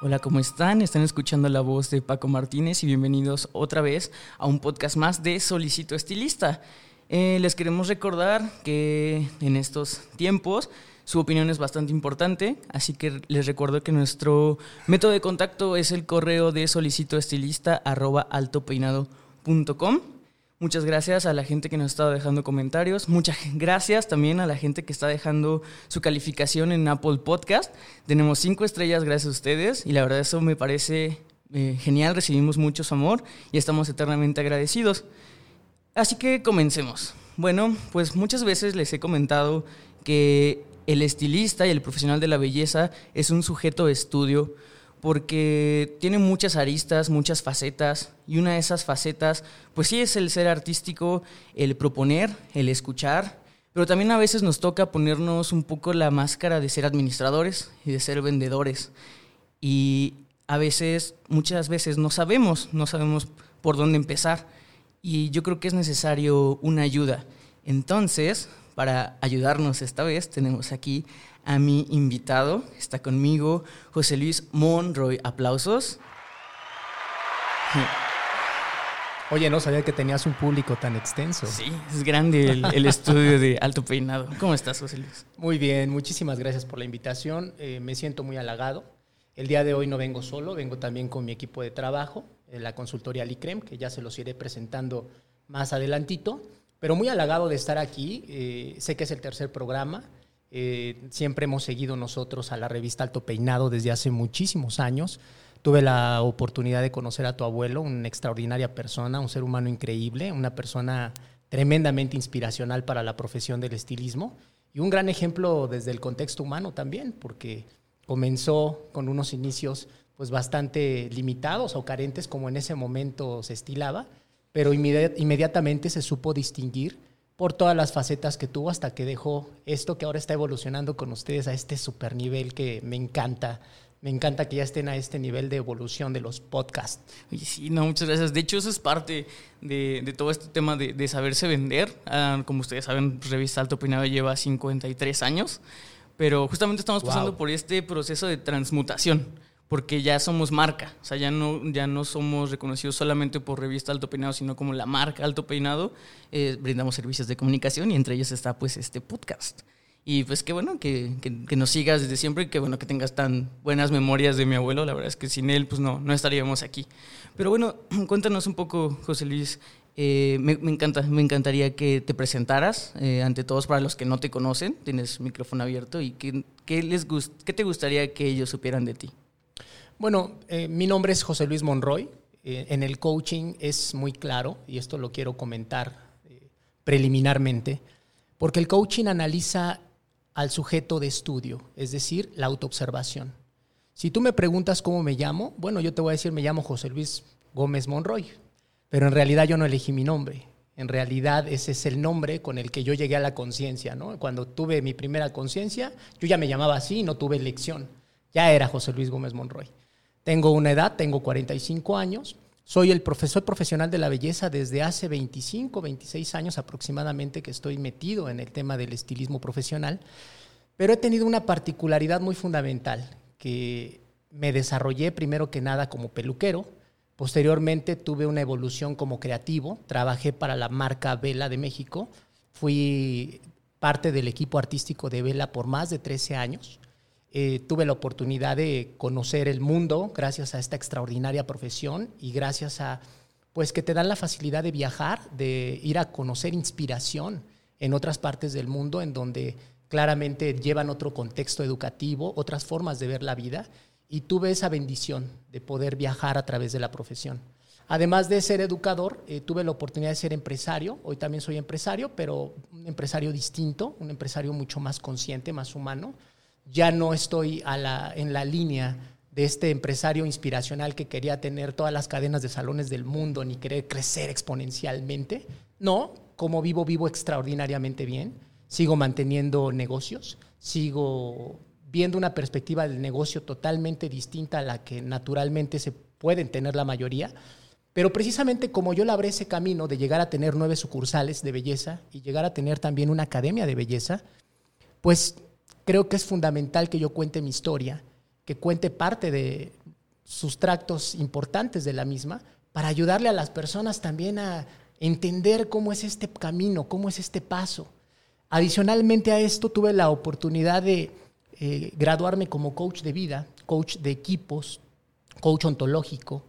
Hola, ¿cómo están? Están escuchando la voz de Paco Martínez y bienvenidos otra vez a un podcast más de Solicito Estilista. Eh, les queremos recordar que en estos tiempos su opinión es bastante importante, así que les recuerdo que nuestro método de contacto es el correo de solicitoestilista.altopeinado.com. Muchas gracias a la gente que nos ha estado dejando comentarios. Muchas gracias también a la gente que está dejando su calificación en Apple Podcast. Tenemos cinco estrellas gracias a ustedes y la verdad eso me parece eh, genial. Recibimos mucho amor y estamos eternamente agradecidos. Así que comencemos. Bueno, pues muchas veces les he comentado que el estilista y el profesional de la belleza es un sujeto de estudio porque tiene muchas aristas, muchas facetas, y una de esas facetas, pues sí es el ser artístico, el proponer, el escuchar, pero también a veces nos toca ponernos un poco la máscara de ser administradores y de ser vendedores. Y a veces, muchas veces no sabemos, no sabemos por dónde empezar. Y yo creo que es necesario una ayuda. Entonces, para ayudarnos esta vez, tenemos aquí a mi invitado. Está conmigo José Luis Monroy. Aplausos. Oye, no sabía que tenías un público tan extenso. Sí, es grande el, estudio de Alto Peinado. ¿Cómo estás, José Luis? Muy bien, muchísimas gracias por la invitación. Eh, me siento muy halagado. El día de hoy no vengo solo, vengo también con mi equipo de trabajo, la consultoría Licrem, que ya se los iré presentando más adelantito. Pero muy halagado de estar aquí. Eh, sé que es el tercer programa. Eh, siempre hemos seguido nosotros a la revista Alto Peinado desde hace muchísimos años. Tuve la oportunidad de conocer a tu abuelo, una extraordinaria persona, un ser humano increíble, una persona tremendamente inspiracional para la profesión del estilismo y un gran ejemplo desde el contexto humano también, porque comenzó con unos inicios pues bastante limitados o carentes como en ese momento se estilaba, pero inmediatamente se supo distinguir por todas las facetas que tuvo hasta que dejó esto que ahora está evolucionando con ustedes a este super nivel que me encanta. Me encanta que ya estén a este nivel de evolución de los podcasts. Oye, sí, no, muchas gracias. De hecho, eso es parte de, todo este tema de, saberse vender. Ah, como ustedes saben, Revista Alto Opinado lleva 53 años, pero justamente estamos pasando por este proceso de transmutación porque ya somos marca, o sea, ya no, ya no somos reconocidos solamente por revista Alto Peinado, sino como la marca Alto Peinado, eh, brindamos servicios de comunicación y entre ellos está pues este podcast. Y pues qué bueno que, que, nos sigas desde siempre y qué bueno que tengas tan buenas memorias de mi abuelo, la verdad es que sin él pues no, no estaríamos aquí. Pero bueno, cuéntanos un poco, José Luis, eh, me, me, encanta, me encantaría que te presentaras eh, ante todos para los que no te conocen, tienes micrófono abierto y qué, qué les gust qué te gustaría que ellos supieran de ti. Bueno, eh, mi nombre es José Luis Monroy. Eh, en el coaching es muy claro, y esto lo quiero comentar eh, preliminarmente, porque el coaching analiza al sujeto de estudio, es decir, la autoobservación. Si tú me preguntas cómo me llamo, bueno, yo te voy a decir, me llamo José Luis Gómez Monroy, pero en realidad yo no elegí mi nombre. En realidad ese es el nombre con el que yo llegué a la conciencia, ¿no? Cuando tuve mi primera conciencia, yo ya me llamaba así y no tuve elección. Ya era José Luis Gómez Monroy. Tengo una edad, tengo 45 años. Soy el profesor profesional de la belleza desde hace 25, 26 años aproximadamente que estoy metido en el tema del estilismo profesional, pero he tenido una particularidad muy fundamental, que me desarrollé primero que nada como peluquero, posteriormente tuve una evolución como creativo, trabajé para la marca Vela de México, fui parte del equipo artístico de Vela por más de 13 años, eh, tuve la oportunidad de conocer el mundo gracias a esta extraordinaria profesión y gracias a, pues que te dan la facilidad de viajar, de ir a conocer inspiración en otras partes del mundo en donde claramente llevan otro contexto educativo, otras formas de ver la vida y tuve esa bendición de poder viajar a través de la profesión. Además de ser educador, eh, tuve la oportunidad de ser empresario. Hoy también soy empresario, pero un empresario distinto, un empresario mucho más consciente, más humano, ya no estoy en la línea de este empresario inspiracional que quería tener todas las cadenas de salones del mundo ni querer crecer exponencialmente. No, cómo vivo, vivo extraordinariamente bien. Sigo manteniendo negocios, sigo viendo una perspectiva del negocio totalmente distinta a la que naturalmente se pueden tener la mayoría. Pero precisamente como yo labré ese camino de llegar a tener nueve sucursales de belleza y llegar a tener también una academia de belleza, pues creo que es fundamental que yo cuente mi historia, que cuente parte de sustractos importantes de la misma, para ayudarle a las personas también a entender cómo es este camino, cómo es este paso. Adicionalmente a esto, tuve la oportunidad de eh, graduarme como coach de vida, coach de equipos, coach ontológico,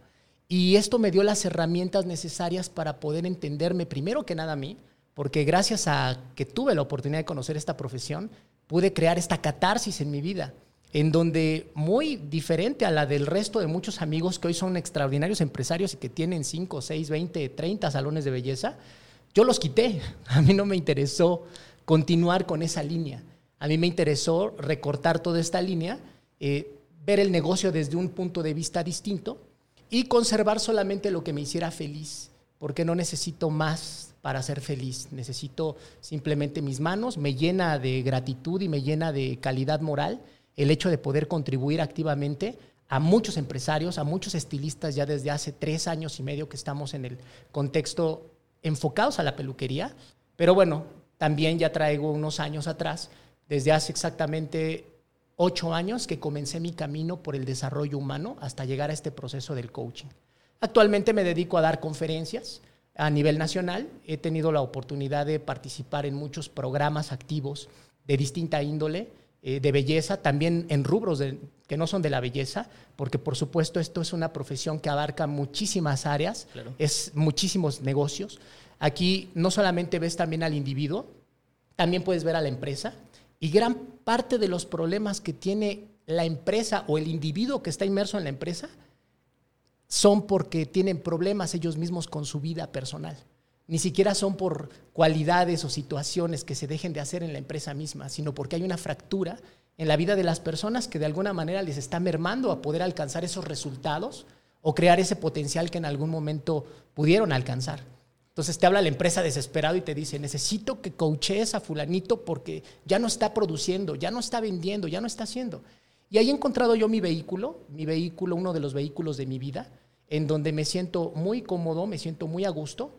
y esto me dio las herramientas necesarias para poder entenderme primero que nada a mí, porque gracias a que tuve la oportunidad de conocer esta profesión, pude crear esta catarsis en mi vida, en donde muy diferente a la del resto de muchos amigos que hoy son extraordinarios empresarios y que tienen 5, 6, 20, 30 salones de belleza, yo los quité. A mí no me interesó continuar con esa línea. A mí me interesó recortar toda esta línea, eh, ver el negocio desde un punto de vista distinto y conservar solamente lo que me hiciera feliz, porque no necesito más para ser feliz. Necesito simplemente mis manos, me llena de gratitud y me llena de calidad moral el hecho de poder contribuir activamente a muchos empresarios, a muchos estilistas ya desde hace tres años y medio que estamos en el contexto enfocados a la peluquería. Pero bueno, también ya traigo unos años atrás, desde hace exactamente ocho años que comencé mi camino por el desarrollo humano hasta llegar a este proceso del coaching. Actualmente me dedico a dar conferencias, a nivel nacional. He tenido la oportunidad de participar en muchos programas activos de distinta índole, eh, de belleza, también en rubros que no son de la belleza, porque por supuesto esto es una profesión que abarca muchísimas áreas, es muchísimos negocios. Aquí no solamente ves también al individuo, también puedes ver a la empresa y gran parte de los problemas que tiene la empresa o el individuo que está inmerso en la empresa son porque tienen problemas ellos mismos con su vida personal. Ni siquiera son por cualidades o situaciones que se dejen de hacer en la empresa misma, sino porque hay una fractura en la vida de las personas que de alguna manera les está mermando a poder alcanzar esos resultados o crear ese potencial que en algún momento pudieron alcanzar. Entonces te habla la empresa desesperado y te dice, necesito que coaches a fulanito porque ya no está produciendo, ya no está vendiendo, ya no está haciendo. Y ahí he encontrado yo mi vehículo, mi vehículo, uno de los vehículos de mi vida, en donde me siento muy cómodo, me siento muy a gusto.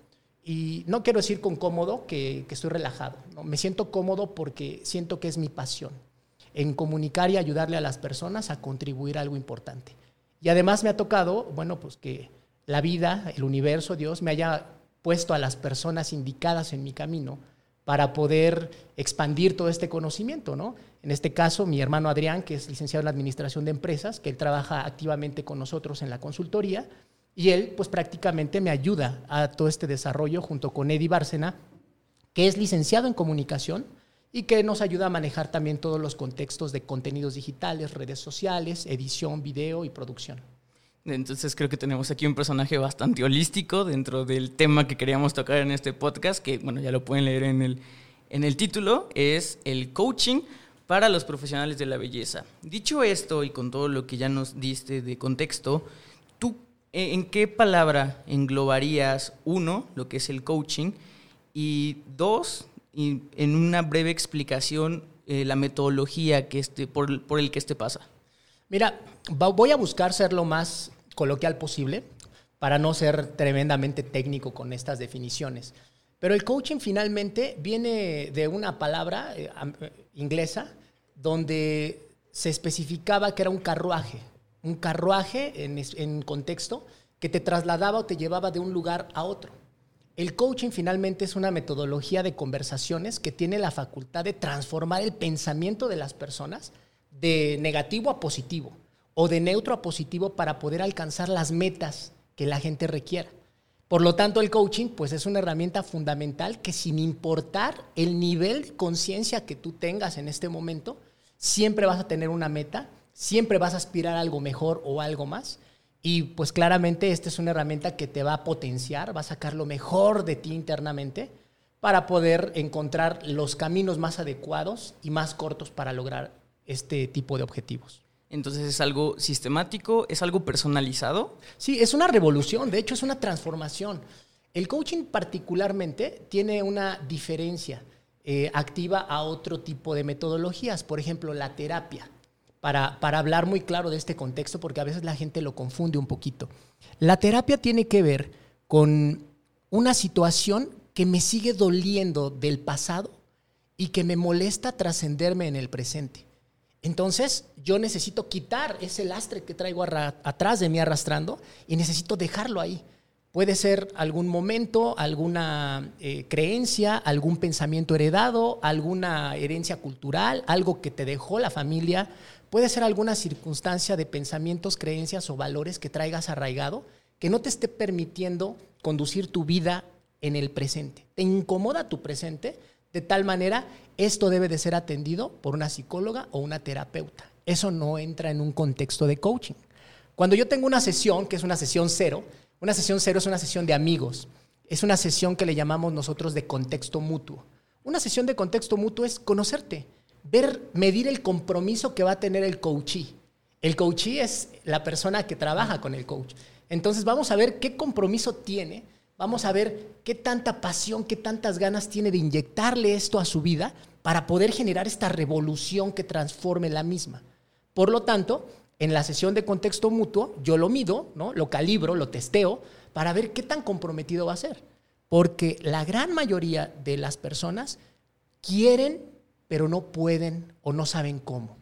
Y no quiero decir con cómodo que, estoy relajado, me siento cómodo porque siento que es mi pasión, en comunicar y ayudarle a las personas a contribuir a algo importante. Y además me ha tocado, bueno, pues que la vida, el universo, Dios me haya puesto a las personas indicadas en mi camino para poder expandir todo este conocimiento, ¿no? En este caso, mi hermano Adrián, que es licenciado en Administración de Empresas, que él trabaja activamente con nosotros en la consultoría, y él, pues prácticamente me ayuda a todo este desarrollo junto con Eddie Bárcena, que es licenciado en Comunicación y que nos ayuda a manejar también todos los contextos de contenidos digitales, redes sociales, edición, video y producción. Entonces creo que tenemos aquí un personaje bastante holístico dentro del tema que queríamos tocar en este podcast, que bueno, ya lo pueden leer en el, en el título, es el coaching para los profesionales de la belleza. Dicho esto y con todo lo que ya nos diste de contexto, ¿tú eh, en qué palabra englobarías, uno, lo que es el coaching, y dos, y en una breve explicación, eh, la metodología que este, por, el que este pasa? Mira, voy a buscar ser lo más coloquial posible para no ser tremendamente técnico con estas definiciones. Pero el coaching finalmente viene de una palabra eh, inglesa donde se especificaba que era un carruaje, un carruaje en, contexto que te trasladaba o te llevaba de un lugar a otro. El coaching finalmente es una metodología de conversaciones que tiene la facultad de transformar el pensamiento de las personas de negativo a positivo o de neutro a positivo para poder alcanzar las metas que la gente requiera. Por lo tanto, el coaching pues es una herramienta fundamental que sin importar el nivel de conciencia que tú tengas en este momento, siempre vas a tener una meta, siempre vas a aspirar a algo mejor o algo más. Y pues claramente esta es una herramienta que te va a potenciar, va a sacar lo mejor de ti internamente para poder encontrar los caminos más adecuados y más cortos para lograr este tipo de objetivos. Entonces es algo sistemático, es algo personalizado. Sí, es una revolución, de hecho es una transformación. El coaching particularmente tiene una diferencia eh, activa a otro tipo de metodologías, por ejemplo, la terapia, para, para hablar muy claro de este contexto, porque a veces la gente lo confunde un poquito. La terapia tiene que ver con una situación que me sigue doliendo del pasado y que me molesta trascenderme en el presente. Entonces, yo necesito quitar ese lastre que traigo atrás de mí arrastrando y necesito dejarlo ahí. Puede ser algún momento, alguna eh, creencia, algún pensamiento heredado, alguna herencia cultural, algo que te dejó la familia. Puede ser alguna circunstancia de pensamientos, creencias o valores que traigas arraigado que no te esté permitiendo conducir tu vida en el presente. Te incomoda tu presente de tal manera, esto debe de ser atendido por una psicóloga o una terapeuta. Eso no entra en un contexto de coaching. Cuando yo tengo una sesión, que es una sesión cero, una sesión cero es una sesión de amigos. Es una sesión que le llamamos nosotros de contexto mutuo. Una sesión de contexto mutuo es conocerte, ver, medir el compromiso que va a tener el coachee. El coachee es la persona que trabaja con el coach. Entonces vamos a ver qué compromiso tiene, vamos a ver qué tanta pasión, qué tantas ganas tiene de inyectarle esto a su vida para poder generar esta revolución que transforme la misma. Por lo tanto, en la sesión de contexto mutuo, yo lo mido, ¿no? lo calibro, lo testeo, para ver qué tan comprometido va a ser. Porque la gran mayoría de las personas quieren, pero no pueden o no saben cómo.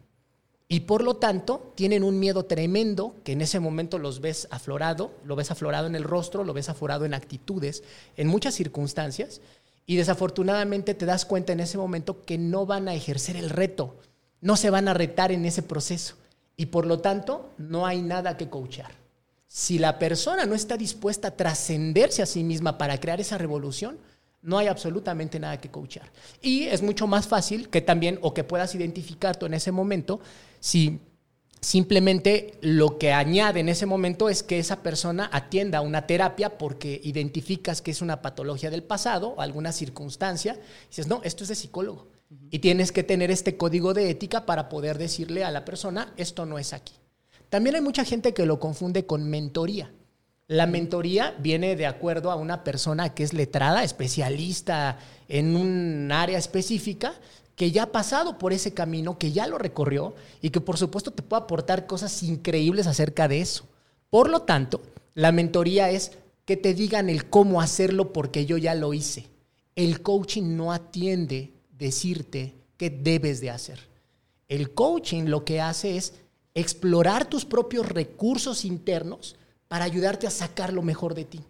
Y por lo tanto, tienen un miedo tremendo que en ese momento los ves aflorado, lo ves aflorado en el rostro, lo ves aflorado en actitudes, en muchas circunstancias. Y desafortunadamente te das cuenta en ese momento que no van a ejercer el reto, no se van a retar en ese proceso y por lo tanto no hay nada que coachar. Si la persona no está dispuesta a trascenderse a sí misma para crear esa revolución, no hay absolutamente nada que coachar. Y es mucho más fácil que también, o que puedas identificar tú en ese momento, si simplemente lo que añade en ese momento es que esa persona atienda una terapia porque identificas que es una patología del pasado o alguna circunstancia, y dices, no, esto es de psicólogo. Y tienes que tener este código de ética para poder decirle a la persona, esto no es aquí. También hay mucha gente que lo confunde con mentoría. La mentoría viene de acuerdo a una persona que es letrada, especialista en un área específica, que ya ha pasado por ese camino, que ya lo recorrió y que por supuesto te puede aportar cosas increíbles acerca de eso. Por lo tanto, la mentoría es que te digan el cómo hacerlo porque yo ya lo hice. El coaching no atiende decirte qué debes de hacer. El coaching lo que hace es explorar tus propios recursos internos para ayudarte a sacar lo mejor de ti.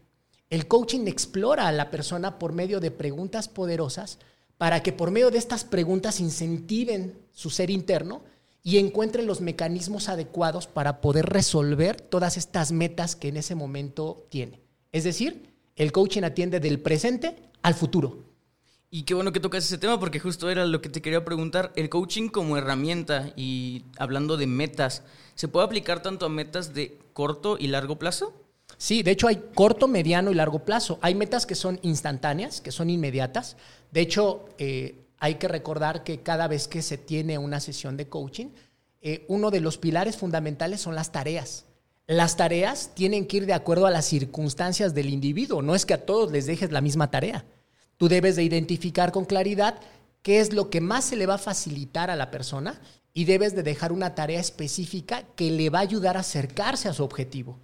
El coaching explora a la persona por medio de preguntas poderosas para que por medio de estas preguntas incentiven su ser interno y encuentren los mecanismos adecuados para poder resolver todas estas metas que en ese momento tiene. Es decir, el coaching atiende del presente al futuro. Y qué bueno que tocas ese tema porque justo era lo que te quería preguntar. El coaching como herramienta y hablando de metas, ¿se puede aplicar tanto a metas de corto y largo plazo? Sí, de hecho hay corto, mediano y largo plazo. Hay metas que son instantáneas, que son inmediatas. De hecho, eh, hay que recordar que cada vez que se tiene una sesión de coaching, eh, uno de los pilares fundamentales son las tareas. Las tareas tienen que ir de acuerdo a las circunstancias del individuo. No es que a todos les dejes la misma tarea. Tú debes de identificar con claridad qué es lo que más se le va a facilitar a la persona y debes de dejar una tarea específica que le va a ayudar a acercarse a su objetivo.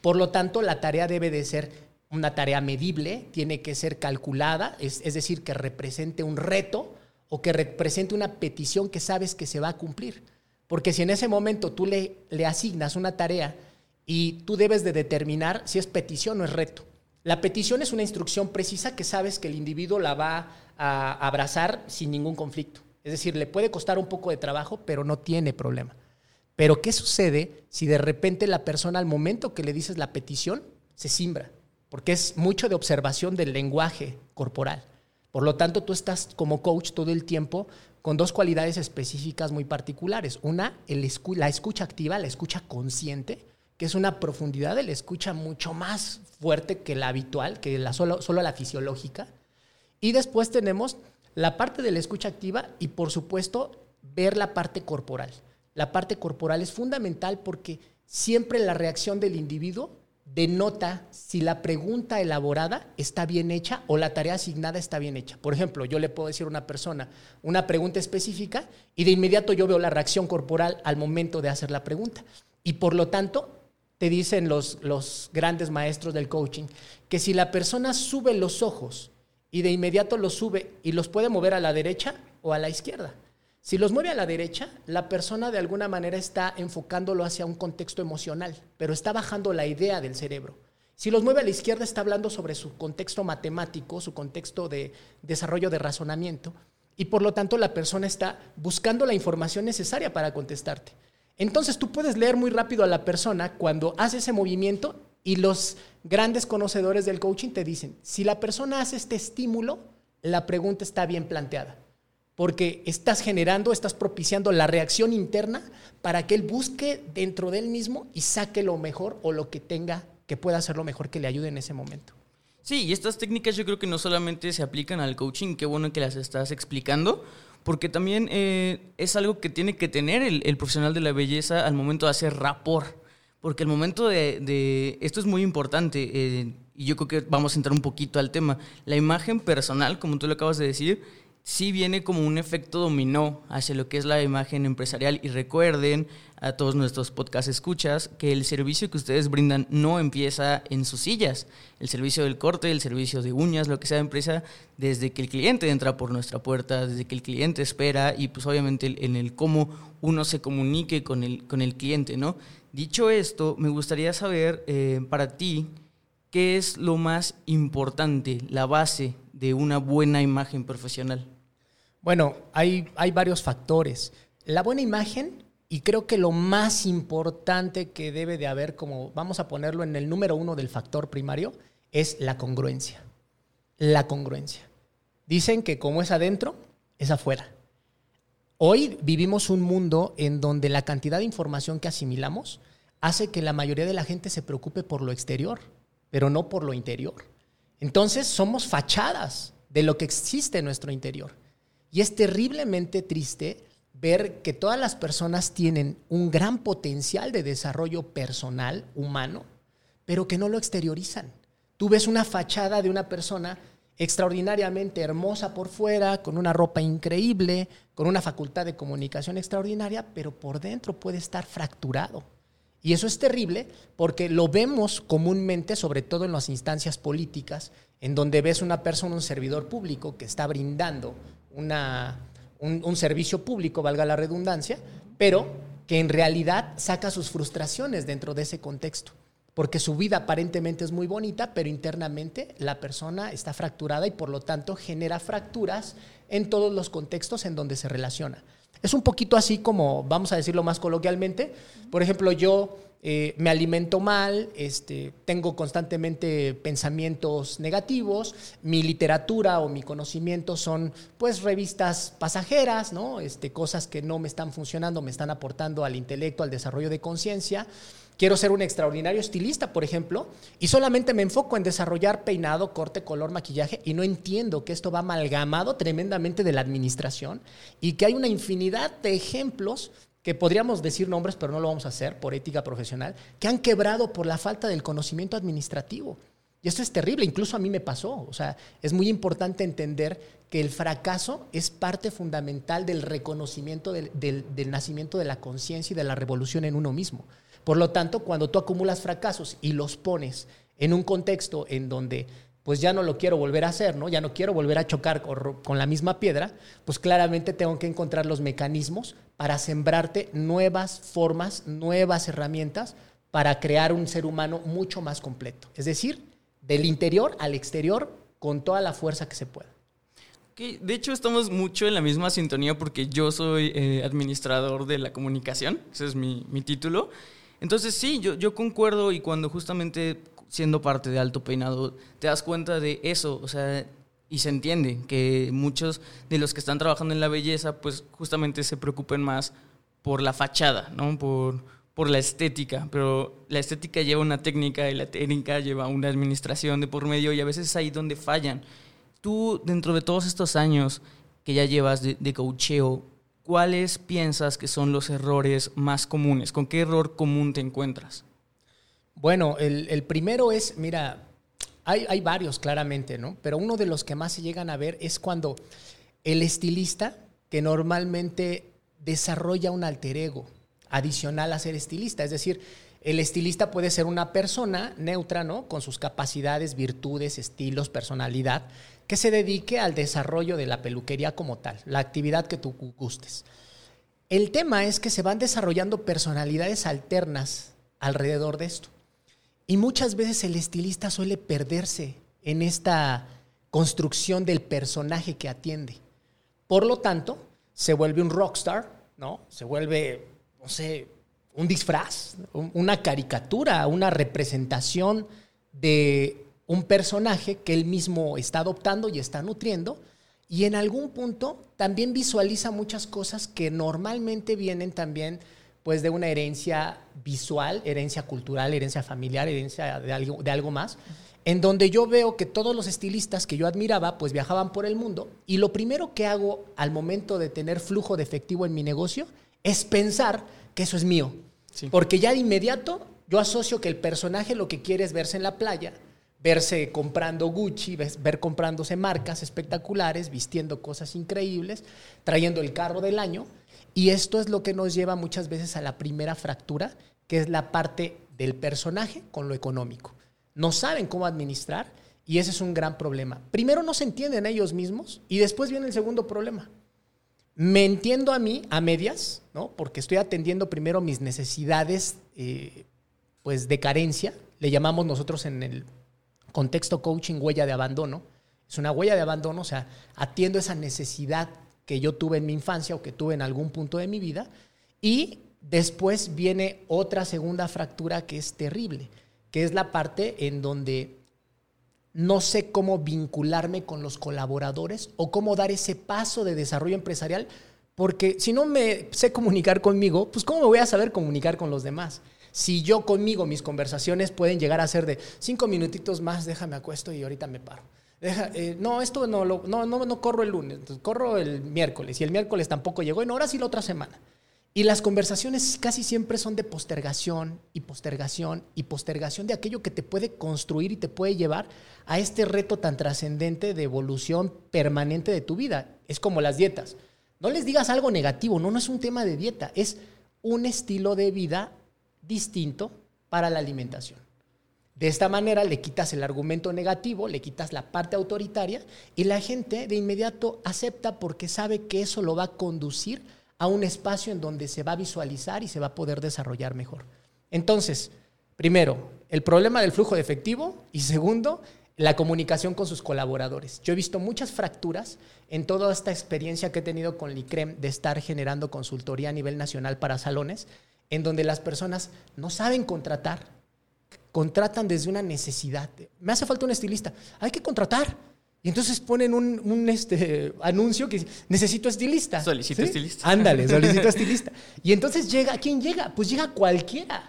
Por lo tanto, la tarea debe de ser una tarea medible, tiene que ser calculada, es, decir, que represente un reto o que represente una petición que sabes que se va a cumplir. Porque si en ese momento tú le, le asignas una tarea y tú debes de determinar si es petición o es reto. La petición es una instrucción precisa que sabes que el individuo la va a abrazar sin ningún conflicto. Es decir, le puede costar un poco de trabajo, pero no tiene problema. Pero ¿qué sucede si de repente la persona al momento que le dices la petición se simbra? Porque es mucho de observación del lenguaje corporal. Por lo tanto, tú estás como coach todo el tiempo con dos cualidades específicas muy particulares. Una, la escucha activa, la escucha consciente, es una profundidad de la escucha mucho más fuerte que la habitual, que la solo, solo la fisiológica. Y después tenemos la parte de la escucha activa y por supuesto ver la parte corporal. La parte corporal es fundamental porque siempre la reacción del individuo denota si la pregunta elaborada está bien hecha o la tarea asignada está bien hecha. Por ejemplo, yo le puedo decir a una persona una pregunta específica y de inmediato yo veo la reacción corporal al momento de hacer la pregunta. Y por lo tanto, te dicen los, los grandes maestros del coaching que si la persona sube los ojos y de inmediato los sube y los puede mover a la derecha o a la izquierda. Si los mueve a la derecha, la persona de alguna manera está enfocándolo hacia un contexto emocional, pero está bajando la idea del cerebro. Si los mueve a la izquierda, está hablando sobre su contexto matemático, su contexto de desarrollo de razonamiento, y por lo tanto la persona está buscando la información necesaria para contestarte. Entonces tú puedes leer muy rápido a la persona cuando hace ese movimiento y los grandes conocedores del coaching te dicen, si la persona hace este estímulo, la pregunta está bien planteada porque estás generando, estás propiciando la reacción interna para que él busque dentro de él mismo y saque lo mejor o lo que tenga que pueda hacer lo mejor que le ayude en ese momento. Sí, y estas técnicas yo creo que no solamente se aplican al coaching, qué bueno que las estás explicando, porque también eh, es algo que tiene que tener el, profesional de la belleza al momento de hacer rapor, porque el momento de, esto es muy importante, eh, y yo creo que vamos a entrar un poquito al tema, la imagen personal, como tú lo acabas de decir, sí viene como un efecto dominó hacia lo que es la imagen empresarial. Y recuerden a todos nuestros podcast escuchas que el servicio que ustedes brindan no empieza en sus sillas. El servicio del corte, el servicio de uñas, lo que sea empresa, desde que el cliente entra por nuestra puerta, desde que el cliente espera y pues obviamente en el cómo uno se comunique con el, con el cliente, ¿no? Dicho esto, me gustaría saber eh, para ti, ¿qué es lo más importante, la base de una buena imagen profesional? Bueno, hay, hay varios factores. La buena imagen, y creo que lo más importante que debe de haber, como vamos a ponerlo en el número uno del factor primario, es la congruencia. La congruencia. Dicen que como es adentro, es afuera. Hoy vivimos un mundo en donde la cantidad de información que asimilamos hace que la mayoría de la gente se preocupe por lo exterior, pero no por lo interior. Entonces somos fachadas de lo que existe en nuestro interior. Y es terriblemente triste ver que todas las personas tienen un gran potencial de desarrollo personal, humano, pero que no lo exteriorizan. Tú ves una fachada de una persona extraordinariamente hermosa por fuera, con una ropa increíble, con una facultad de comunicación extraordinaria, pero por dentro puede estar fracturado. Y eso es terrible porque lo vemos comúnmente, sobre todo en las instancias políticas, en donde ves una persona, un servidor público que está brindando una, un, servicio público, valga la redundancia, pero que en realidad saca sus frustraciones dentro de ese contexto. Porque su vida aparentemente es muy bonita, pero internamente la persona está fracturada y por lo tanto genera fracturas en todos los contextos en donde se relaciona. Es un poquito así como, vamos a decirlo más coloquialmente, por ejemplo, yo eh, me alimento mal, este, tengo constantemente pensamientos negativos, mi literatura o mi conocimiento son pues revistas pasajeras, ¿no? este, cosas que no me están funcionando, me están aportando al intelecto, al desarrollo de conciencia. Quiero ser un extraordinario estilista, por ejemplo, y solamente me enfoco en desarrollar peinado, corte, color, maquillaje, y no entiendo que esto va amalgamado tremendamente de la administración y que hay una infinidad de ejemplos que podríamos decir nombres, pero no lo vamos a hacer por ética profesional, que han quebrado por la falta del conocimiento administrativo. Y esto es terrible, incluso a mí me pasó. O sea, es muy importante entender que el fracaso es parte fundamental del reconocimiento del, del nacimiento de la conciencia y de la revolución en uno mismo. Por lo tanto, cuando tú acumulas fracasos y los pones en un contexto en donde pues ya no lo quiero volver a hacer, ¿no? Ya no quiero volver a chocar con la misma piedra, pues claramente tengo que encontrar los mecanismos para sembrarte nuevas formas, nuevas herramientas para crear un ser humano mucho más completo. Es decir, del interior al exterior con toda la fuerza que se pueda. de hecho, estamos mucho en la misma sintonía porque yo soy eh, administrador de la comunicación, ese es mi, título. Entonces sí, yo, yo concuerdo y cuando justamente siendo parte de Alto Peinado, te das cuenta de eso, o sea, y se entiende que muchos de los que están trabajando en la belleza, pues justamente se preocupen más por la fachada, ¿no? Por, por la estética, pero la estética lleva una técnica y la técnica lleva una administración de por medio y a veces es ahí donde fallan. Tú, dentro de todos estos años que ya llevas de, de ¿cuáles piensas que son los errores más comunes? ¿Con qué error común te encuentras? Bueno, el, primero es, mira, hay, hay, varios claramente, ¿no? Pero uno de los que más se llegan a ver es cuando el estilista, que normalmente desarrolla un alter ego adicional a ser estilista, es decir, el estilista puede ser una persona neutra, ¿no? Con sus capacidades, virtudes, estilos, personalidad, que se dedique al desarrollo de la peluquería como tal, la actividad que tú gustes. El tema es que se van desarrollando personalidades alternas alrededor de esto. Y muchas veces el estilista suele perderse en esta construcción del personaje que atiende. Por lo tanto, se vuelve un rockstar, ¿no? Se vuelve, no sé, un disfraz, una caricatura, una representación de un personaje que él mismo está adoptando y está nutriendo. Y en algún punto también visualiza muchas cosas que normalmente vienen también pues de una herencia visual, herencia cultural, herencia familiar, herencia de algo, de algo más, en donde yo veo que todos los estilistas que yo admiraba pues viajaban por el mundo y lo primero que hago al momento de tener flujo de efectivo en mi negocio es pensar que eso es mío. Porque ya de inmediato yo asocio que el personaje lo que quiere es verse en la playa, verse comprando Gucci, ver comprándose marcas espectaculares, vistiendo cosas increíbles, trayendo el carro del año. Y esto es lo que nos lleva muchas veces a la primera fractura, que es la parte del personaje con lo económico. No saben cómo administrar y ese es un gran problema. Primero no se entienden ellos mismos y después viene el segundo problema me entiendo a mí a medias, ¿no? Porque estoy atendiendo primero mis necesidades, eh, pues de carencia. Le llamamos nosotros en el contexto coaching huella de abandono. Es una huella de abandono, o sea, atiendo esa necesidad que yo tuve en mi infancia o que tuve en algún punto de mi vida. Y después viene otra segunda fractura que es terrible, que es la parte en donde no sé cómo vincularme con los colaboradores o cómo dar ese paso de desarrollo empresarial, porque si no me sé comunicar conmigo, pues ¿cómo me voy a saber comunicar con los demás? Si yo conmigo mis conversaciones pueden llegar a ser de cinco minutitos más, déjame acuesto y ahorita me paro. Eh, no, esto no, no, no, no corro el lunes, corro el miércoles y el miércoles tampoco llegó, y no, ahora sí la otra semana. Y las conversaciones casi siempre son de postergación y postergación y postergación de aquello que te puede construir y te puede llevar a este reto tan trascendente de evolución permanente de tu vida. Es como las dietas. No les digas algo negativo, no, no es un tema de dieta, es un estilo de vida distinto para la alimentación. De esta manera le quitas el argumento negativo, le quitas la parte autoritaria y la gente de inmediato acepta porque sabe que eso lo va a conducir a un espacio en donde se va a visualizar y se va a poder desarrollar mejor. Entonces, primero, el problema del flujo de efectivo y segundo, la comunicación con sus colaboradores. Yo he visto muchas fracturas en toda esta experiencia que he tenido con Licrem de estar generando consultoría a nivel nacional para salones, en donde las personas no saben contratar, contratan desde una necesidad. Me hace falta un estilista, hay que contratar. Y entonces ponen un, este, anuncio que dice, necesito estilista. Solicito estilista. Ándale, solicito estilista. Y entonces llega, ¿quién llega? Pues llega cualquiera.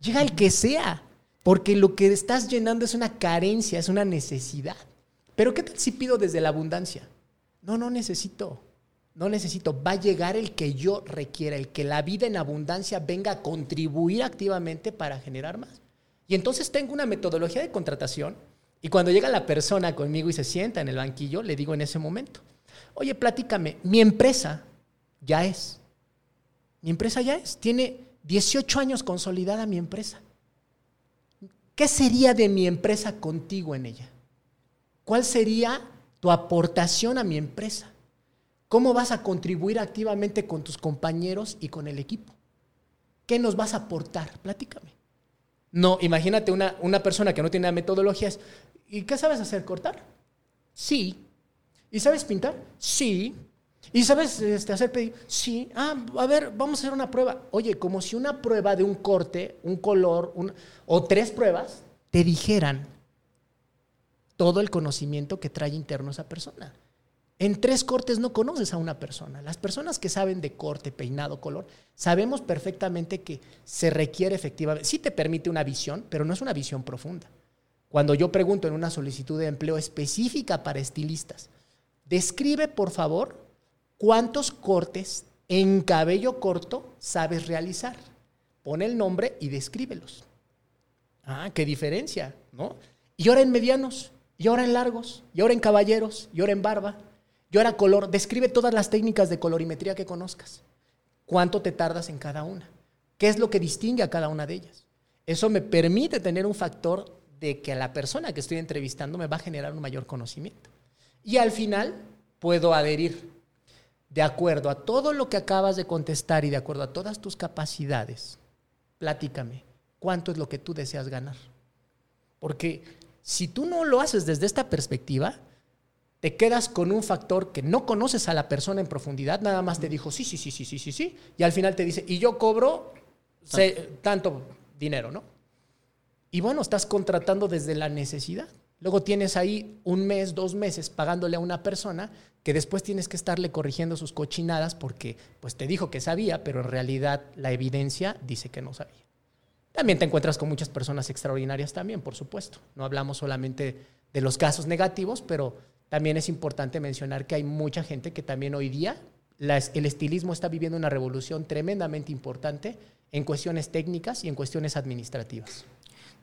Llega el que sea. Porque lo que estás llenando es una carencia, es una necesidad. Pero ¿qué tal si pido desde la abundancia? No, no necesito. No necesito. Va a llegar el que yo requiera, el que la vida en abundancia venga a contribuir activamente para generar más. Y entonces tengo una metodología de contratación y cuando llega la persona conmigo y se sienta en el banquillo, le digo en ese momento, oye, platícame, mi empresa ya es. Mi empresa ya es. Tiene 18 años consolidada mi empresa. ¿Qué sería de mi empresa contigo en ella? ¿Cuál sería tu aportación a mi empresa? ¿Cómo vas a contribuir activamente con tus compañeros y con el equipo? ¿Qué nos vas a aportar? Platícame. No, imagínate una, una persona que no tiene metodologías. ¿Y qué sabes hacer? ¿Cortar? Sí. ¿Y sabes pintar? Sí. ¿Y sabes este, hacer pedir? Sí. Ah, a ver, vamos a hacer una prueba. Oye, como si una prueba de un corte, un color, o tres pruebas, te dijeran todo el conocimiento que trae interno esa persona. En tres cortes no conoces a una persona. Las personas que saben de corte, peinado, color, sabemos perfectamente que se requiere efectivamente, sí te permite una visión, pero no es una visión profunda. Cuando yo pregunto en una solicitud de empleo específica para estilistas, describe por favor cuántos cortes en cabello corto sabes realizar. Pone el nombre y descríbelos. Ah, qué diferencia, ¿no? Y ahora en medianos, y ahora en largos, y ahora en caballeros, y ahora en barba, y ahora color. Describe todas las técnicas de colorimetría que conozcas. ¿Cuánto te tardas en cada una? ¿Qué es lo que distingue a cada una de ellas? Eso me permite tener un factor de que a la persona que estoy entrevistando me va a generar un mayor conocimiento. Y al final puedo adherir de acuerdo a todo lo que acabas de contestar y de acuerdo a todas tus capacidades. Platícame, ¿cuánto es lo que tú deseas ganar? Porque si tú no lo haces desde esta perspectiva, te quedas con un factor que no conoces a la persona en profundidad, nada más te dijo sí, sí, sí, sí, sí, sí, sí, y al final te dice, y yo cobro tanto dinero, ¿no? Y bueno, estás contratando desde la necesidad. Luego tienes ahí un mes, dos meses pagándole a una persona que después tienes que estarle corrigiendo sus cochinadas porque pues te dijo que sabía, pero en realidad la evidencia dice que no sabía. También te encuentras con muchas personas extraordinarias también, por supuesto. No hablamos solamente de los casos negativos, pero también es importante mencionar que hay mucha gente que también hoy día el estilismo está viviendo una revolución tremendamente importante en cuestiones técnicas y en cuestiones administrativas.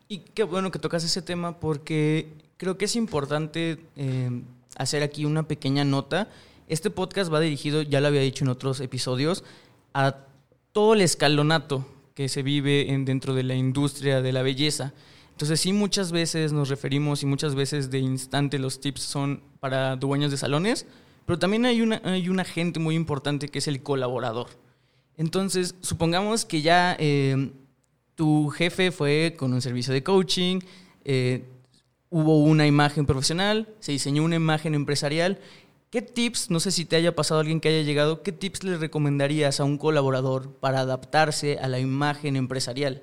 Y qué bueno que tocas ese tema porque creo que es importante eh, hacer aquí una pequeña nota. Este podcast va dirigido, ya lo había dicho en otros episodios, a todo el escalonato que se vive en, dentro de la industria de la belleza. Entonces sí, muchas veces nos referimos y muchas veces de instante los tips son para dueños de salones, pero también hay una, hay un agente muy importante que es el colaborador. Entonces, supongamos que ya eh, tu jefe fue con un servicio de coaching, eh, hubo una imagen profesional, se diseñó una imagen empresarial. ¿Qué tips, no sé si te haya pasado alguien que haya llegado, qué tips le recomendarías a un colaborador para adaptarse a la imagen empresarial?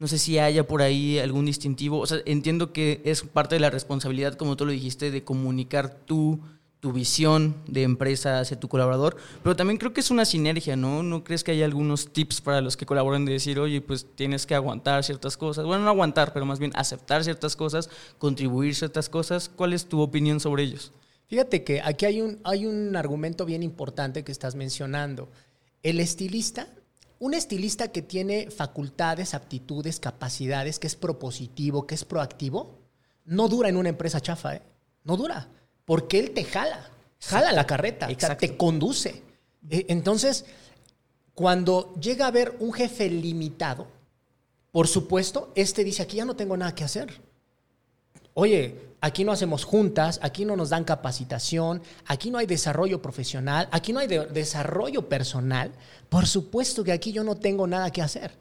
No sé si haya por ahí algún distintivo. O sea, entiendo que es parte de la responsabilidad, como tú lo dijiste, de comunicar tú tu visión de empresa hacia tu colaborador, pero también creo que es una sinergia, ¿no? ¿No crees que hay algunos tips para los que colaboran de decir, oye, pues tienes que aguantar ciertas cosas? Bueno, no aguantar, pero más bien aceptar ciertas cosas, contribuir ciertas cosas. ¿Cuál es tu opinión sobre ellos? Fíjate que aquí hay un, hay un argumento bien importante que estás mencionando. El estilista, un estilista que tiene facultades, aptitudes, capacidades, que es propositivo, que es proactivo, no dura en una empresa chafa, ¿eh? No dura porque él te jala, jala la carreta, te conduce. E, entonces, cuando llega a haber un jefe limitado, por supuesto, este dice, aquí ya no tengo nada que hacer. Oye, aquí no hacemos juntas, aquí no nos dan capacitación, aquí no hay desarrollo profesional, aquí no hay desarrollo personal. Por supuesto que aquí yo no tengo nada que hacer.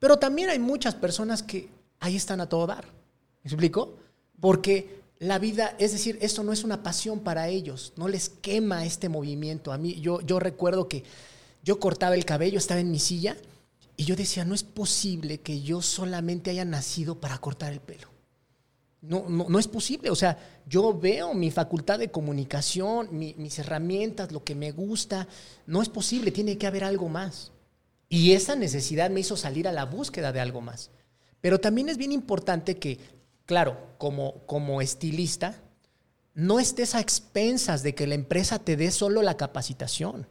Pero también hay muchas personas que ahí están a todo dar. ¿Me explico? Porque la vida, es decir, esto no es una pasión para ellos, no les quema este movimiento. A mí, yo, yo recuerdo que yo cortaba el cabello, estaba en mi silla y yo decía, no es posible que yo solamente haya nacido para cortar el pelo. No, no, es posible. O sea, yo veo mi facultad de comunicación, mis herramientas, lo que me gusta. No es posible, tiene que haber algo más. Y esa necesidad me hizo salir a la búsqueda de algo más. Pero también es bien importante que claro, como, como estilista, no estés a expensas de que la empresa te dé solo la capacitación.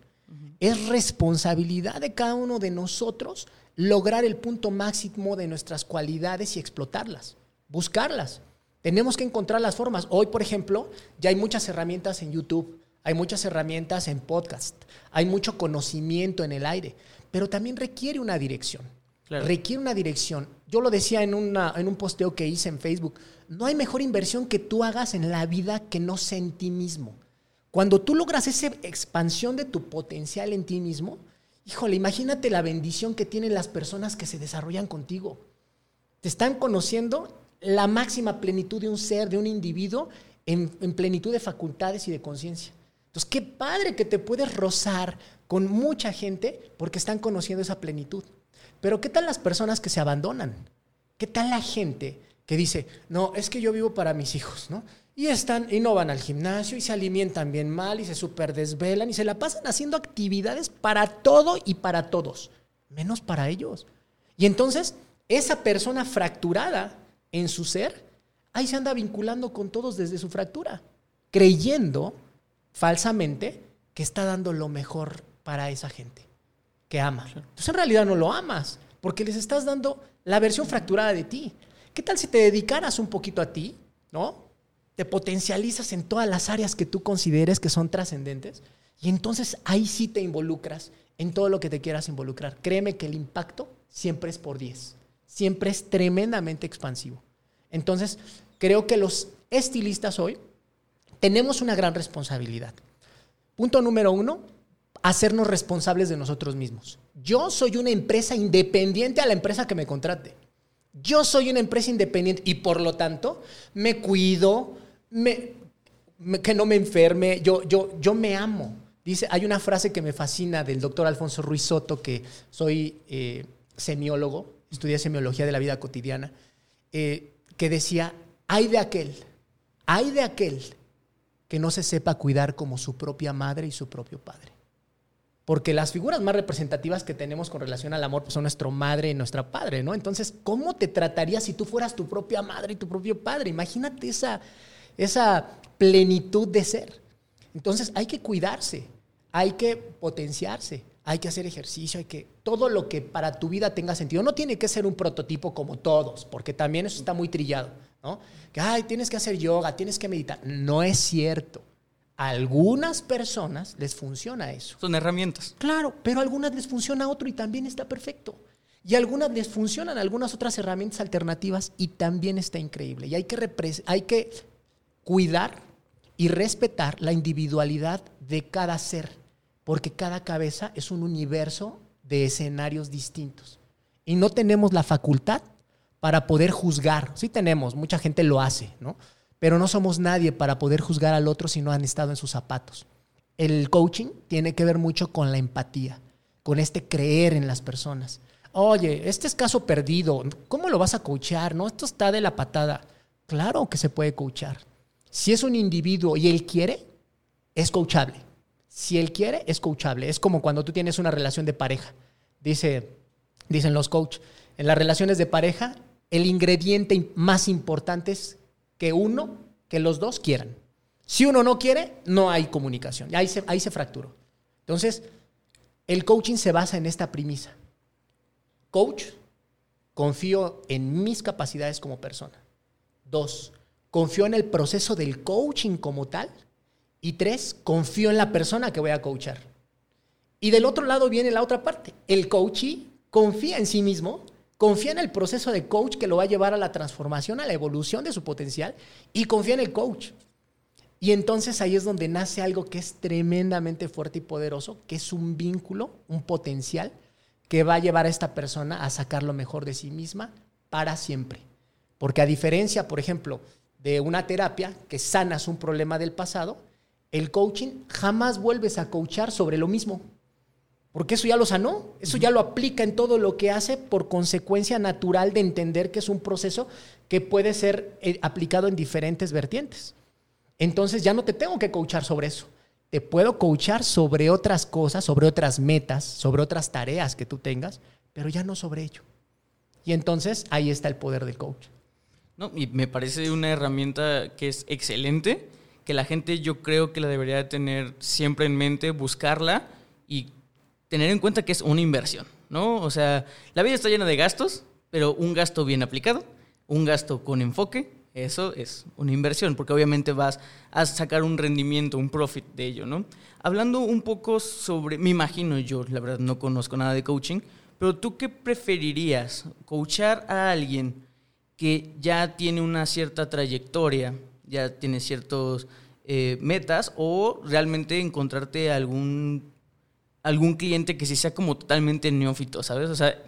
Es responsabilidad de cada uno de nosotros lograr el punto máximo de nuestras cualidades y explotarlas, buscarlas. Tenemos que encontrar las formas. Hoy, por ejemplo, ya hay muchas herramientas en YouTube, hay muchas herramientas en podcast, hay mucho conocimiento en el aire, pero también requiere una dirección. Requiere una dirección. Yo lo decía en, en un posteo que hice en Facebook. No hay mejor inversión que tú hagas en la vida que no sea en ti mismo. Cuando tú logras esa expansión de tu potencial en ti mismo, híjole, imagínate la bendición que tienen las personas que se desarrollan contigo. Te están conociendo la máxima plenitud de un ser, de un individuo, en, en plenitud de facultades y de conciencia. Entonces, qué padre que te puedes rozar con mucha gente porque están conociendo esa plenitud. Pero ¿qué tal las personas que se abandonan? ¿Qué tal la gente que dice, no, es que yo vivo para mis hijos, ¿no? Y están, y no van al gimnasio, y se alimentan bien mal, y se super desvelan, y se la pasan haciendo actividades para todo y para todos, menos para ellos. Y entonces, esa persona fracturada en su ser, ahí se anda vinculando con todos desde su fractura, creyendo falsamente que está dando lo mejor para esa gente que ama. Entonces en realidad no lo amas, porque les estás dando la versión fracturada de ti. ¿Qué tal si te dedicaras un poquito a ti, ¿no? Te potencializas en todas las áreas que tú consideres que son trascendentes y entonces ahí sí te involucras en todo lo que te quieras involucrar. Créeme que el impacto siempre es por 10, siempre es tremendamente expansivo. Entonces, creo que los estilistas hoy tenemos una gran responsabilidad. Punto número uno, hacernos responsables de nosotros mismos. Yo soy una empresa independiente a la empresa que me contrate. Yo soy una empresa independiente y por lo tanto me cuido, que no me enferme, yo, yo, yo me amo. Dice, hay una frase que me fascina del doctor Alfonso Ruiz Soto, que soy eh, semiólogo, estudié semiología de la vida cotidiana, eh, que decía, hay de aquel, hay de aquel que no se sepa cuidar como su propia madre y su propio padre. Porque las figuras más representativas que tenemos con relación al amor pues, son nuestra madre y nuestra padre, ¿no? Entonces, ¿cómo te tratarías si tú fueras tu propia madre y tu propio padre? Imagínate esa, esa plenitud de ser. Entonces, hay que cuidarse, hay que potenciarse, hay que hacer ejercicio, hay que todo lo que para tu vida tenga sentido. No tiene que ser un prototipo como todos, porque también eso está muy trillado, ¿no? Que ay, tienes que hacer yoga, tienes que meditar. No es cierto. A algunas personas les funciona eso. Son herramientas. Claro, pero a algunas les funciona otro y también está perfecto. Y a algunas les funcionan algunas otras herramientas alternativas y también está increíble. Y hay que, hay que cuidar y respetar la individualidad de cada ser, porque cada cabeza es un universo de escenarios distintos. Y no tenemos la facultad para poder juzgar. Sí tenemos, mucha gente lo hace, ¿no? pero no somos nadie para poder juzgar al otro si no han estado en sus zapatos. El coaching tiene que ver mucho con la empatía, con este creer en las personas. Oye, este es caso perdido, ¿cómo lo vas a coachar? No, esto está de la patada. Claro que se puede coachar. Si es un individuo y él quiere, es coachable. Si él quiere, es coachable. Es como cuando tú tienes una relación de pareja. Dice, dicen los coaches, en las relaciones de pareja, el ingrediente más importante es que uno, que los dos quieran. Si uno no quiere, no hay comunicación. Ahí se, ahí se fracturó. Entonces, el coaching se basa en esta premisa. Coach, confío en mis capacidades como persona. Dos, confío en el proceso del coaching como tal. Y tres, confío en la persona que voy a coachar. Y del otro lado viene la otra parte. El coachee confía en sí mismo confía en el proceso de coach que lo va a llevar a la transformación, a la evolución de su potencial y confía en el coach. Y entonces ahí es donde nace algo que es tremendamente fuerte y poderoso, que es un vínculo, un potencial que va a llevar a esta persona a sacar lo mejor de sí misma para siempre. Porque a diferencia, por ejemplo, de una terapia que sanas un problema del pasado, el coaching jamás vuelves a coachar sobre lo mismo. Porque eso ya lo sanó, eso ya lo aplica en todo lo que hace por consecuencia natural de entender que es un proceso que puede ser eh, aplicado en diferentes vertientes. Entonces ya no te tengo que coachar sobre eso. Te puedo coachar sobre otras cosas, sobre otras metas, sobre otras tareas que tú tengas, pero ya no sobre ello. Y entonces ahí está el poder del coach. No, y me parece una herramienta que es excelente, que la gente yo creo que la debería tener siempre en mente, buscarla y tener en cuenta que es una inversión, ¿no? O sea, la vida está llena de gastos, pero un gasto bien aplicado, un gasto con enfoque, eso es una inversión, porque obviamente vas a sacar un rendimiento, un profit de ello, ¿no? Hablando un poco sobre, me imagino yo, la verdad no conozco nada de coaching, pero tú qué preferirías, coachar a alguien que ya tiene una cierta trayectoria, ya tiene ciertos eh, metas, o realmente encontrarte algún algún cliente que sí sea como totalmente neófito, ¿sabes? O sea,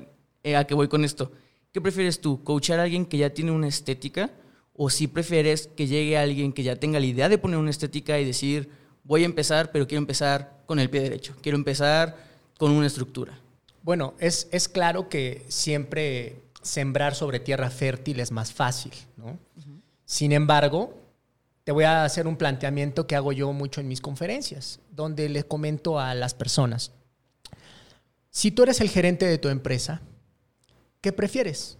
eh, ¿a qué voy con esto? ¿Qué prefieres tú? ¿Coachar a alguien que ya tiene una estética? ¿O si prefieres que llegue alguien que ya tenga la idea de poner una estética y decir, voy a empezar, pero quiero empezar con el pie derecho? Quiero empezar con una estructura. Bueno, es, es claro que siempre sembrar sobre tierra fértil es más fácil, ¿no? Sin embargo, te voy a hacer un planteamiento que hago yo mucho en mis conferencias, donde le comento a las personas, si tú eres el gerente de tu empresa, ¿qué prefieres?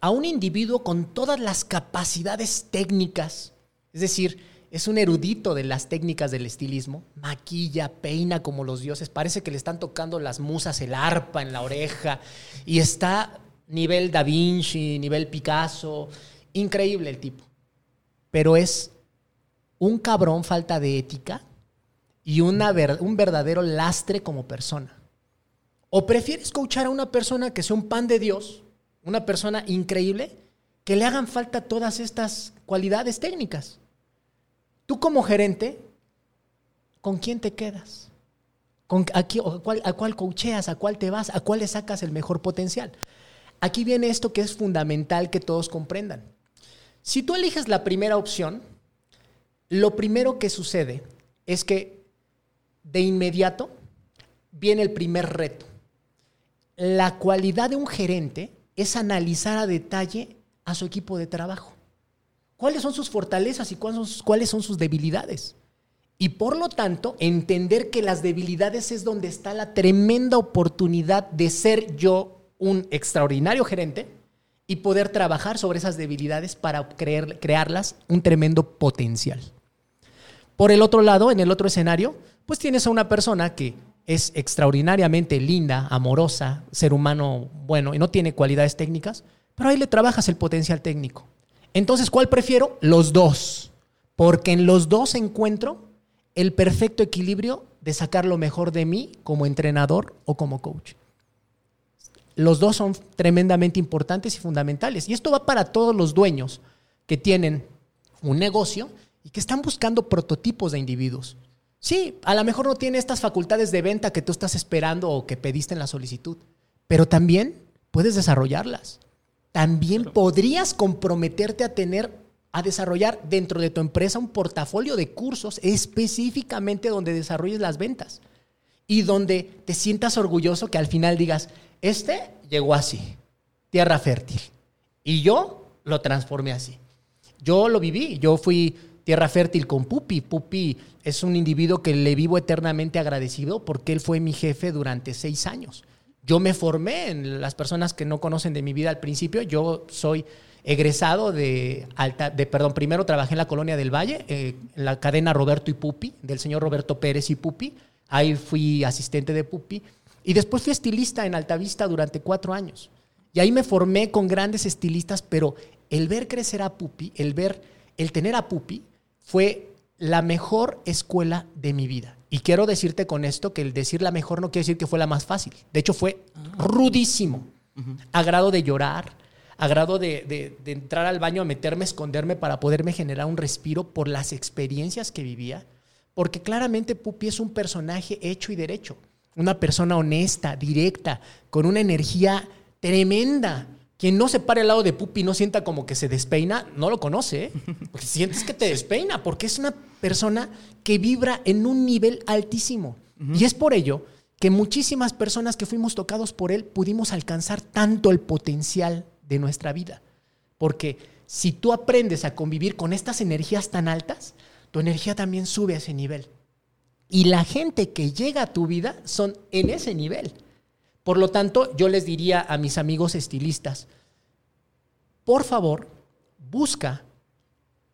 ¿A un individuo con todas las capacidades técnicas? Es decir, es un erudito de las técnicas del estilismo, maquilla, peina como los dioses, parece que le están tocando las musas el arpa en la oreja y está nivel Da Vinci, nivel Picasso, increíble el tipo. Pero es un cabrón falta de ética y una un verdadero lastre como persona. ¿O prefieres coachar a una persona que sea un pan de Dios, una persona increíble, que le hagan falta todas estas cualidades técnicas? Tú como gerente, ¿con quién te quedas? ¿Con, a, cuál, ¿A cuál coacheas? ¿A cuál te vas? ¿A cuál le sacas el mejor potencial? Aquí viene esto que es fundamental que todos comprendan. Si tú eliges la primera opción, lo primero que sucede es que de inmediato viene el primer reto. La cualidad de un gerente es analizar a detalle a su equipo de trabajo. ¿Cuáles son sus fortalezas y cuáles son sus debilidades? Y por lo tanto, entender que las debilidades es donde está la tremenda oportunidad de ser yo un extraordinario gerente y poder trabajar sobre esas debilidades para crearlas un tremendo potencial. Por el otro lado, en el otro escenario, pues tienes a una persona que es extraordinariamente linda, amorosa, ser humano bueno y no tiene cualidades técnicas, pero ahí le trabajas el potencial técnico. Entonces, ¿cuál prefiero? Los dos, porque en los dos encuentro el perfecto equilibrio de sacar lo mejor de mí como entrenador o como coach. Los dos son tremendamente importantes y fundamentales. Y esto va para todos los dueños que tienen un negocio y que están buscando prototipos de individuos. Sí, a lo mejor no tiene estas facultades de venta que tú estás esperando o que pediste en la solicitud, pero también puedes desarrollarlas. También podrías comprometerte a tener a desarrollar dentro de tu empresa un portafolio de cursos específicamente donde desarrolles las ventas y donde te sientas orgulloso que al final digas, este llegó así, tierra fértil, y yo lo transformé así. Yo lo viví, yo fui tierra fértil con Pupi. Pupi es un individuo que le vivo eternamente agradecido porque él fue mi jefe durante seis años. Yo me formé en las personas que no conocen de mi vida al principio, yo soy egresado de alta, de, perdón, primero trabajé en la colonia del Valle, eh, en la cadena Roberto y Pupi, del señor Roberto Pérez y Pupi. Ahí fui asistente de Pupi. Y después fui estilista en Altavista durante cuatro años. Y ahí me formé con grandes estilistas, pero el ver crecer a Pupi, el ver, el tener a Pupi, fue la mejor escuela de mi vida. Y quiero decirte con esto que el decir la mejor no quiere decir que fue la más fácil. De hecho, fue rudísimo. A grado de llorar, a grado de, entrar al baño, a meterme, a esconderme para poderme generar un respiro por las experiencias que vivía. Porque claramente Pupi es un personaje hecho y derecho. Una persona honesta, directa, con una energía tremenda. Quien no se pare al lado de Pupi y no sienta como que se despeina, no lo conoce. ¿eh? Porque sientes que te despeina, porque es una persona que vibra en un nivel altísimo. Y es por ello que muchísimas personas que fuimos tocados por él pudimos alcanzar tanto el potencial de nuestra vida. Porque si tú aprendes a convivir con estas energías tan altas, tu energía también sube a ese nivel. Y la gente que llega a tu vida son en ese nivel. Por lo tanto, yo les diría a mis amigos estilistas, por favor, busca,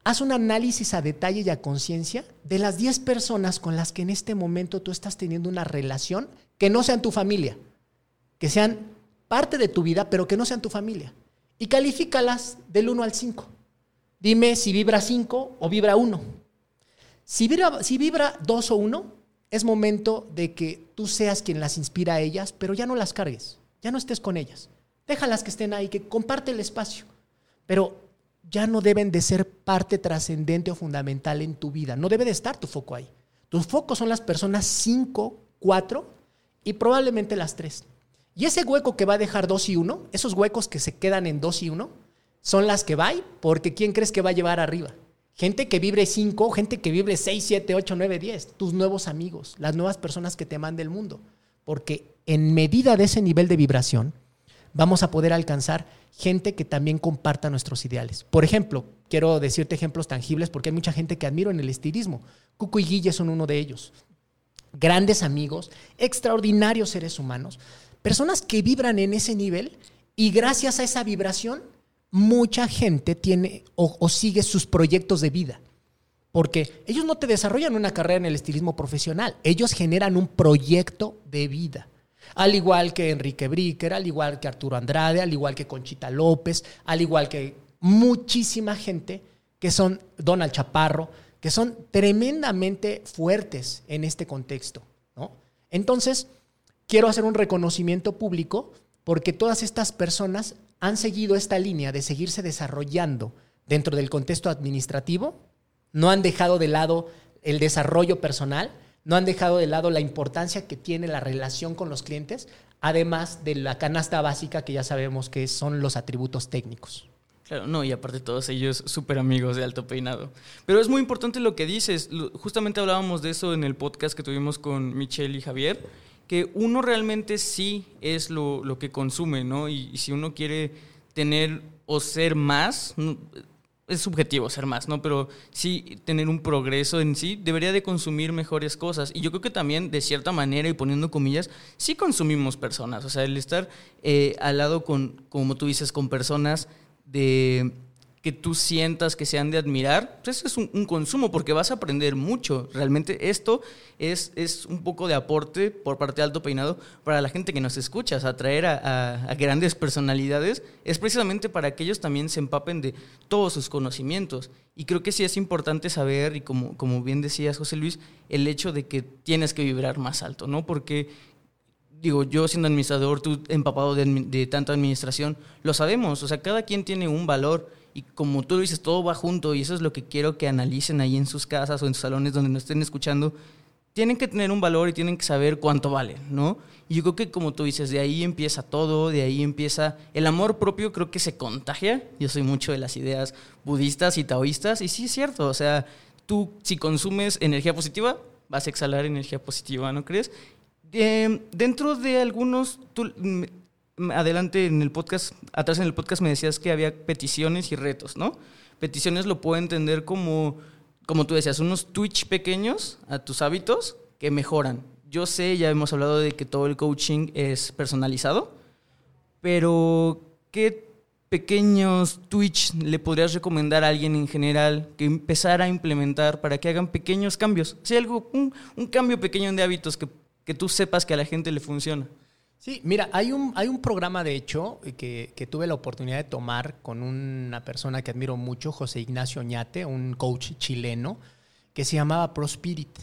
haz un análisis a detalle y a conciencia de las 10 personas con las que en este momento tú estás teniendo una relación que no sean tu familia, que sean parte de tu vida, pero que no sean tu familia y califícalas del 1 al 5. Dime si vibra 5 o vibra 1. Si vibra, si vibra 2 o 1, es momento de que tú seas quien las inspira a ellas, pero ya no las cargues, ya no estés con ellas. Déjalas que estén ahí, que comparte el espacio, pero ya no deben de ser parte trascendente o fundamental en tu vida. No debe de estar tu foco ahí. Tus focos son las personas 5, 4 y probablemente las 3. Y ese hueco que va a dejar 2 y 1, esos huecos que se quedan en 2 y 1, son las que va porque ¿quién crees que va a llevar arriba? Gente que vibre 5, gente que vibre 6, 7, 8, 9, 10, tus nuevos amigos, las nuevas personas que te mande el mundo. Porque en medida de ese nivel de vibración, vamos a poder alcanzar gente que también comparta nuestros ideales. Por ejemplo, quiero decirte ejemplos tangibles porque hay mucha gente que admiro en el estilismo. Cuco y Guille son uno de ellos. Grandes amigos, extraordinarios seres humanos, Personas que vibran en ese nivel y gracias a esa vibración, mucha gente tiene o, sigue sus proyectos de vida. Porque ellos no te desarrollan una carrera en el estilismo profesional, ellos generan un proyecto de vida. Al igual que Enrique Bricker, al igual que Arturo Andrade, al igual que Conchita López, al igual que muchísima gente que son Donald Chaparro, que son tremendamente fuertes en este contexto. ¿no? Entonces, quiero hacer un reconocimiento público porque todas estas personas han seguido esta línea de seguirse desarrollando dentro del contexto administrativo, no han dejado de lado el desarrollo personal, no han dejado de lado la importancia que tiene la relación con los clientes, además de la canasta básica que ya sabemos que son los atributos técnicos. Claro, no, y aparte todos ellos súper amigos de Alto Peinado. Pero es muy importante lo que dices. Justamente hablábamos de eso en el podcast que tuvimos con Michelle y Javier, que uno realmente sí es lo, lo que consume, ¿no? Y, si uno quiere tener o ser más, es subjetivo ser más, ¿no? Pero sí tener un progreso en sí, debería de consumir mejores cosas. Y yo creo que también, de cierta manera, y poniendo comillas, sí consumimos personas. O sea, el estar eh, al lado con, como tú dices, con personas de que tú sientas que se han de admirar, pues es un, consumo porque vas a aprender mucho. Realmente esto es, es un poco de aporte por parte de Alto Peinado para la gente que nos escucha, atraer a, a, grandes personalidades, es precisamente para que ellos también se empapen de todos sus conocimientos. Y creo que sí es importante saber, y como, como bien decías José Luis, el hecho de que tienes que vibrar más alto, ¿no? Porque digo, yo siendo administrador, tú empapado de, de, tanta administración, lo sabemos, o sea, cada quien tiene un valor y como tú lo dices, todo va junto y eso es lo que quiero que analicen ahí en sus casas o en sus salones donde nos estén escuchando. Tienen que tener un valor y tienen que saber cuánto vale, ¿no? Y yo creo que como tú dices, de ahí empieza todo, de ahí empieza el amor propio, creo que se contagia. Yo soy mucho de las ideas budistas y taoístas y sí es cierto, o sea, tú si consumes energía positiva, vas a exhalar energía positiva, ¿no crees? Eh, dentro de algunos, adelante en el podcast, atrás en el podcast me decías que había peticiones y retos, ¿no? Peticiones lo puedo entender como, como tú decías, unos Twitch pequeños a tus hábitos que mejoran. Yo sé, ya hemos hablado de que todo el coaching es personalizado, pero ¿qué pequeños Twitch le podrías recomendar a alguien en general que empezara a implementar para que hagan pequeños cambios? Si algo, un, un cambio pequeño de hábitos que, que tú sepas que a la gente le funciona. Sí, mira, hay un, hay un programa, de hecho, que, que, tuve la oportunidad de tomar con una persona que admiro mucho, José Ignacio Oñate, un coach chileno, que se llamaba Prospirit.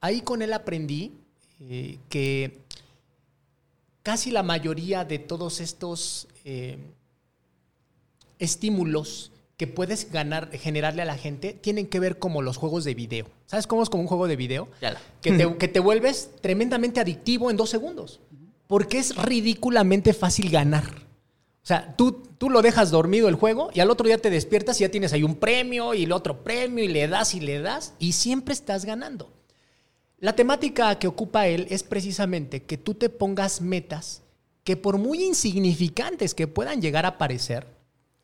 Ahí con él aprendí eh, que casi la mayoría de todos estos eh, estímulos que puedes ganar, generarle a la gente, tienen que ver como los juegos de video. ¿Sabes cómo es como un juego de video? Que te, que te vuelves tremendamente adictivo en dos segundos porque es ridículamente fácil ganar. O sea, tú, tú lo dejas dormido el juego y al otro día te despiertas y ya tienes ahí un premio y el otro premio y le das y le das y siempre estás ganando. La temática que ocupa él es precisamente que tú te pongas metas que por muy insignificantes que puedan llegar a parecer,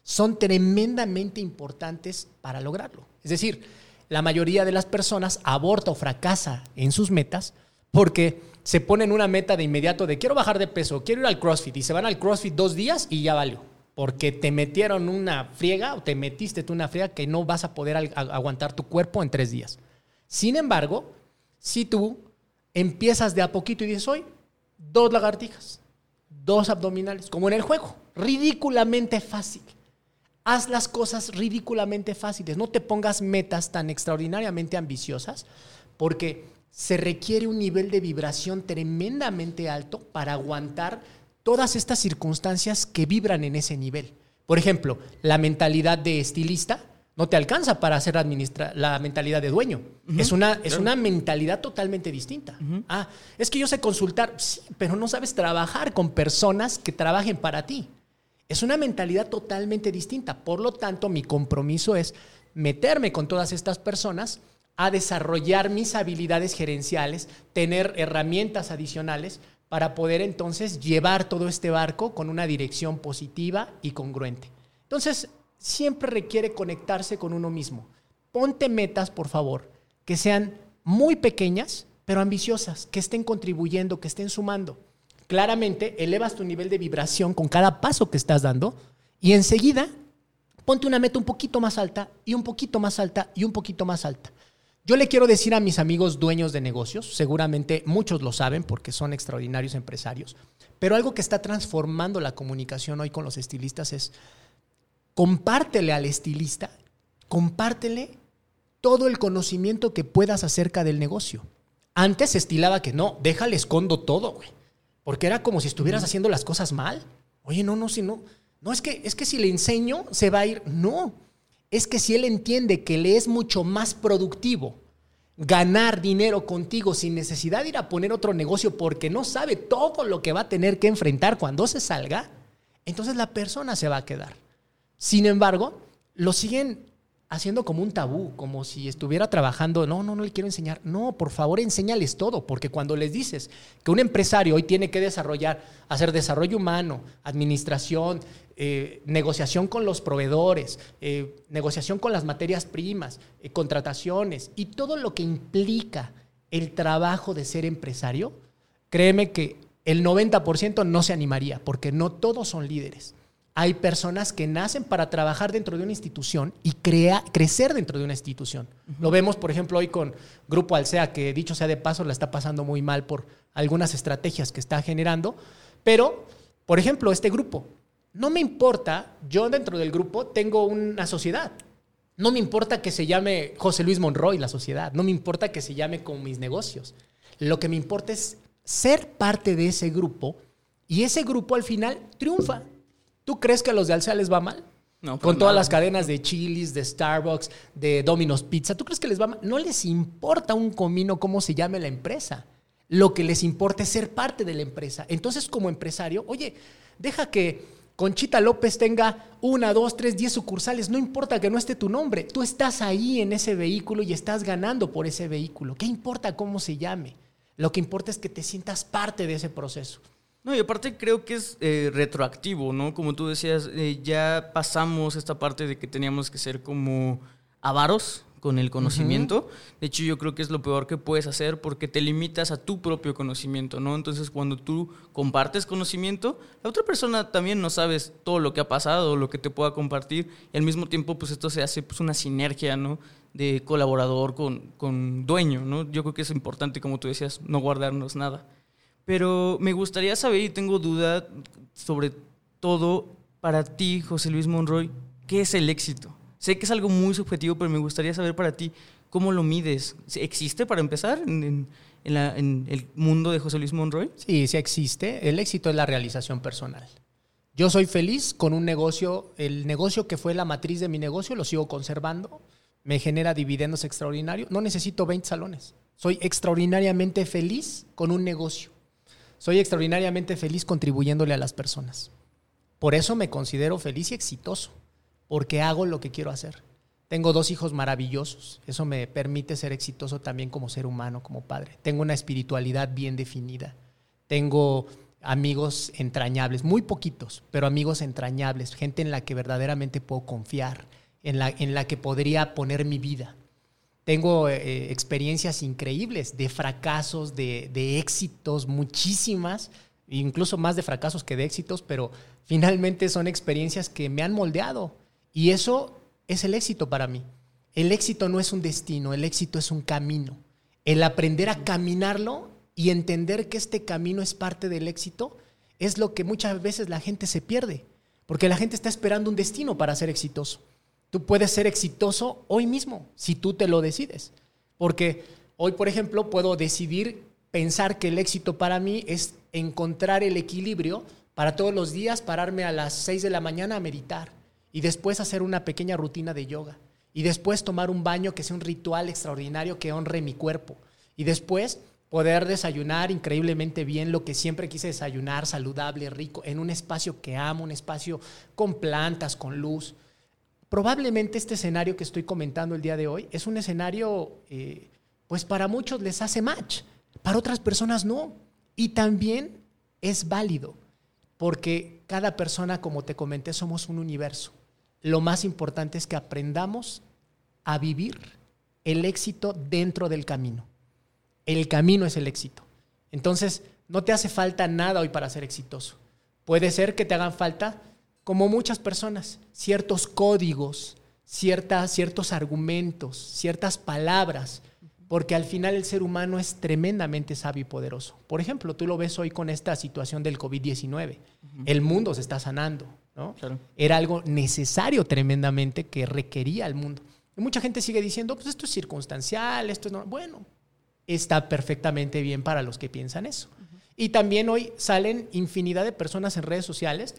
son tremendamente importantes para lograrlo. Es decir, la mayoría de las personas aborta o fracasa en sus metas porque se ponen una meta de inmediato de quiero bajar de peso, quiero ir al CrossFit y se van al CrossFit dos días y ya valió. Porque te metieron una friega o te metiste tú una friega que no vas a poder aguantar tu cuerpo en tres días. Sin embargo, si tú empiezas de a poquito y dices hoy, dos lagartijas, dos abdominales, como en el juego, ridículamente fácil. Haz las cosas ridículamente fáciles, no te pongas metas tan extraordinariamente ambiciosas, porque se requiere un nivel de vibración tremendamente alto para aguantar todas estas circunstancias que vibran en ese nivel. Por ejemplo, la mentalidad de estilista no te alcanza para hacer administra la mentalidad de dueño. es, una, es una mentalidad totalmente distinta. Ah, es que yo sé consultar, sí, pero no sabes trabajar con personas que trabajen para ti. Es una mentalidad totalmente distinta. Por lo tanto, mi compromiso es meterme con todas estas personas a desarrollar mis habilidades gerenciales, tener herramientas adicionales para poder entonces llevar todo este barco con una dirección positiva y congruente. Entonces, siempre requiere conectarse con uno mismo. Ponte metas, por favor, que sean muy pequeñas, pero ambiciosas, que estén contribuyendo, que estén sumando. Claramente, elevas tu nivel de vibración con cada paso que estás dando y enseguida ponte una meta un poquito más alta y un poquito más alta y un poquito más alta. Yo le quiero decir a mis amigos dueños de negocios, seguramente muchos lo saben porque son extraordinarios empresarios, pero algo que está transformando la comunicación hoy con los estilistas es compártele al estilista, compártele todo el conocimiento que puedas acerca del negocio. Antes se estilaba que no, déjale escondo todo, güey. Porque era como si estuvieras haciendo las cosas mal. Oye, no, no, si no. No, es que, es que si le enseño, se va a ir. No. Es que si él entiende que le es mucho más productivo ganar dinero contigo sin necesidad de ir a poner otro negocio porque no sabe todo lo que va a tener que enfrentar cuando se salga, entonces la persona se va a quedar. Sin embargo, lo siguen haciendo como un tabú, como si estuviera trabajando, no, no, no le quiero enseñar. No, por favor, enséñales todo, porque cuando les dices que un empresario hoy tiene que desarrollar, hacer desarrollo humano, administración, eh, negociación con los proveedores, eh, negociación con las materias primas, eh, contrataciones y todo lo que implica el trabajo de ser empresario, créeme que el 90% no se animaría, porque no todos son líderes hay personas que nacen para trabajar dentro de una institución y crea, crecer dentro de una institución. Lo vemos, por ejemplo, hoy con Grupo Alsea, que dicho sea de paso, la está pasando muy mal por algunas estrategias que está generando. Pero, por ejemplo, este grupo, no me importa, yo dentro del grupo tengo una sociedad. No me importa que se llame José Luis Monroy la sociedad, no me importa que se llame con mis negocios. Lo que me importa es ser parte de ese grupo y ese grupo al final triunfa ¿Tú crees que a los de Alsea les va mal? No, Con todas las cadenas de Chili's, de Starbucks, de Domino's Pizza. ¿Tú crees que les va mal? No les importa un comino cómo se llame la empresa. Lo que les importa es ser parte de la empresa. Entonces, como empresario, oye, deja que Conchita López tenga una, dos, tres, diez sucursales. No importa que no esté tu nombre. Tú estás ahí en ese vehículo y estás ganando por ese vehículo. ¿Qué importa cómo se llame? Lo que importa es que te sientas parte de ese proceso. No, y aparte creo que es eh, retroactivo, ¿no? Como tú decías, eh, ya pasamos esta parte de que teníamos que ser como avaros con el conocimiento. De hecho, yo creo que es lo peor que puedes hacer porque te limitas a tu propio conocimiento, ¿no? Entonces, cuando tú compartes conocimiento, la otra persona también no sabes todo lo que ha pasado, lo que te pueda compartir, y al mismo tiempo, pues esto se hace pues, una sinergia, ¿no? De colaborador con, con dueño, ¿no? Yo creo que es importante, como tú decías, no guardarnos nada. Pero me gustaría saber, y tengo duda sobre todo, para ti, José Luis Monroy, ¿qué es el éxito? Sé que es algo muy subjetivo, pero me gustaría saber para ti, ¿cómo lo mides? ¿Existe para empezar en, el mundo de José Luis Monroy? Sí, sí existe. El éxito es la realización personal. Yo soy feliz con un negocio, el negocio que fue la matriz de mi negocio, lo sigo conservando, me genera dividendos extraordinarios, no necesito 20 salones. Soy extraordinariamente feliz con un negocio. Soy extraordinariamente feliz contribuyéndole a las personas. Por eso me considero feliz y exitoso, porque hago lo que quiero hacer. Tengo dos hijos maravillosos, eso me permite ser exitoso también como ser humano, como padre. Tengo una espiritualidad bien definida. Tengo amigos entrañables, muy poquitos, pero amigos entrañables, gente en la que verdaderamente puedo confiar, en la, en la que podría poner mi vida. Tengo eh, experiencias increíbles de fracasos, de, éxitos, muchísimas, incluso más de fracasos que de éxitos, pero finalmente son experiencias que me han moldeado. Y eso es el éxito para mí. El éxito no es un destino, el éxito es un camino. El aprender a caminarlo y entender que este camino es parte del éxito es lo que muchas veces la gente se pierde, porque la gente está esperando un destino para ser exitoso. Tú puedes ser exitoso hoy mismo, si tú te lo decides. Porque hoy, por ejemplo, puedo decidir pensar que el éxito para mí es encontrar el equilibrio para todos los días pararme a las 6 de la mañana a meditar y después hacer una pequeña rutina de yoga y después tomar un baño que sea un ritual extraordinario que honre mi cuerpo y después poder desayunar increíblemente bien lo que siempre quise desayunar, saludable, rico, en un espacio que amo, un espacio con plantas, con luz. Probablemente este escenario que estoy comentando el día de hoy es un escenario, eh, pues para muchos les hace match, para otras personas no. Y también es válido, porque cada persona, como te comenté, somos un universo. Lo más importante es que aprendamos a vivir el éxito dentro del camino. El camino es el éxito. Entonces, no te hace falta nada hoy para ser exitoso. Puede ser que te hagan falta como muchas personas, ciertos códigos, ciertas, ciertos argumentos, ciertas palabras porque al final el ser humano es tremendamente sabio y poderoso. Por ejemplo, tú lo ves hoy con esta situación del COVID-19. El mundo se está sanando, ¿no? Era algo necesario tremendamente que requería el mundo. Y mucha gente sigue diciendo, pues esto es circunstancial, esto es no. Bueno, está perfectamente bien para los que piensan eso. Y también hoy salen infinidad de personas en redes sociales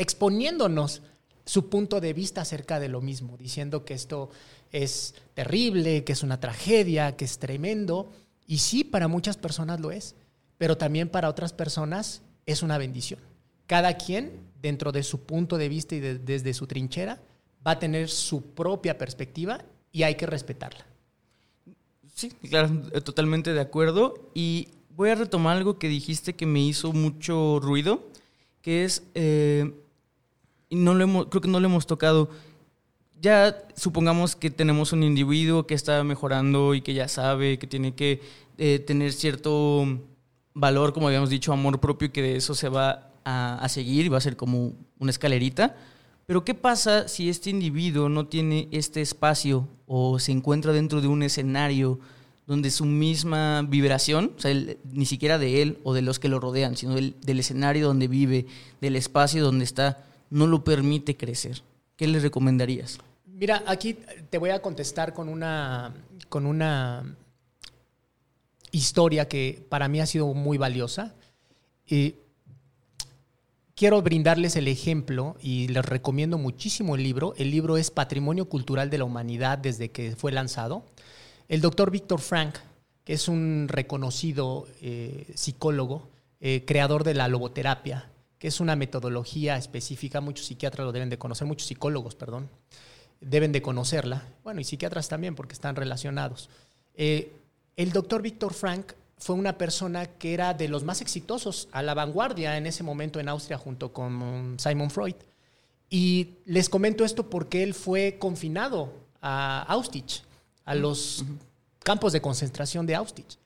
exponiéndonos su punto de vista acerca de lo mismo, diciendo que esto es terrible, que es una tragedia, que es tremendo. Y sí, para muchas personas lo es, pero también para otras personas es una bendición. Cada quien, dentro de su punto de vista y desde su trinchera, va a tener su propia perspectiva y hay que respetarla. Sí, claro, eh, totalmente de acuerdo. Y voy a retomar algo que dijiste que me hizo mucho ruido, que es, eh, no lo hemos, creo que no lo hemos tocado, ya supongamos que tenemos un individuo que está mejorando y que ya sabe que tiene que eh, tener cierto valor, como habíamos dicho, amor propio y que de eso se va a, seguir y va a ser como una escalerita. Pero ¿qué pasa si este individuo no tiene este espacio o se encuentra dentro de un escenario donde su misma vibración, ni siquiera de él o de los que lo rodean, sino del, del escenario donde vive, del espacio donde está, no lo permite crecer? ¿Qué le recomendarías? Mira, aquí te voy a contestar con una, con una historia que para mí ha sido muy valiosa. Quiero brindarles el ejemplo y les recomiendo muchísimo el libro. El libro es Patrimonio Cultural de la Humanidad desde que fue lanzado. El doctor Víctor Frank, que es un reconocido eh, psicólogo, eh, creador de la logoterapia, que es una metodología específica, muchos psiquiatras lo deben de conocer, muchos psicólogos, perdón, deben de conocerla, bueno, y psiquiatras también porque están relacionados. Eh, el doctor Víctor Frank fue una persona que era de los más exitosos a la vanguardia en ese momento en Austria junto con Simon Freud. Y les comento esto porque él fue confinado a Auschwitz, a los campos de concentración de Auschwitz.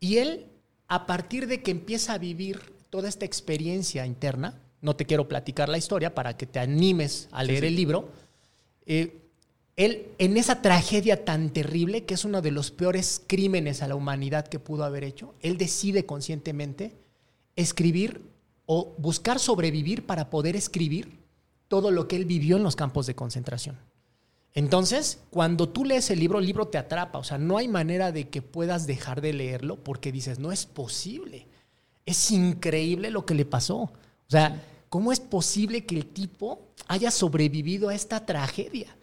Y él, a partir de que empieza a vivir toda esta experiencia interna, no te quiero platicar la historia para que te animes a leer el libro, eh, él, en esa tragedia tan terrible, que es uno de los peores crímenes a la humanidad que pudo haber hecho, él decide conscientemente escribir o buscar sobrevivir para poder escribir todo lo que él vivió en los campos de concentración. Entonces, cuando tú lees el libro, el libro te atrapa, o sea, no hay manera de que puedas dejar de leerlo porque dices, no es posible, es increíble lo que le pasó. O sea, ¿cómo es posible que el tipo haya sobrevivido a esta tragedia?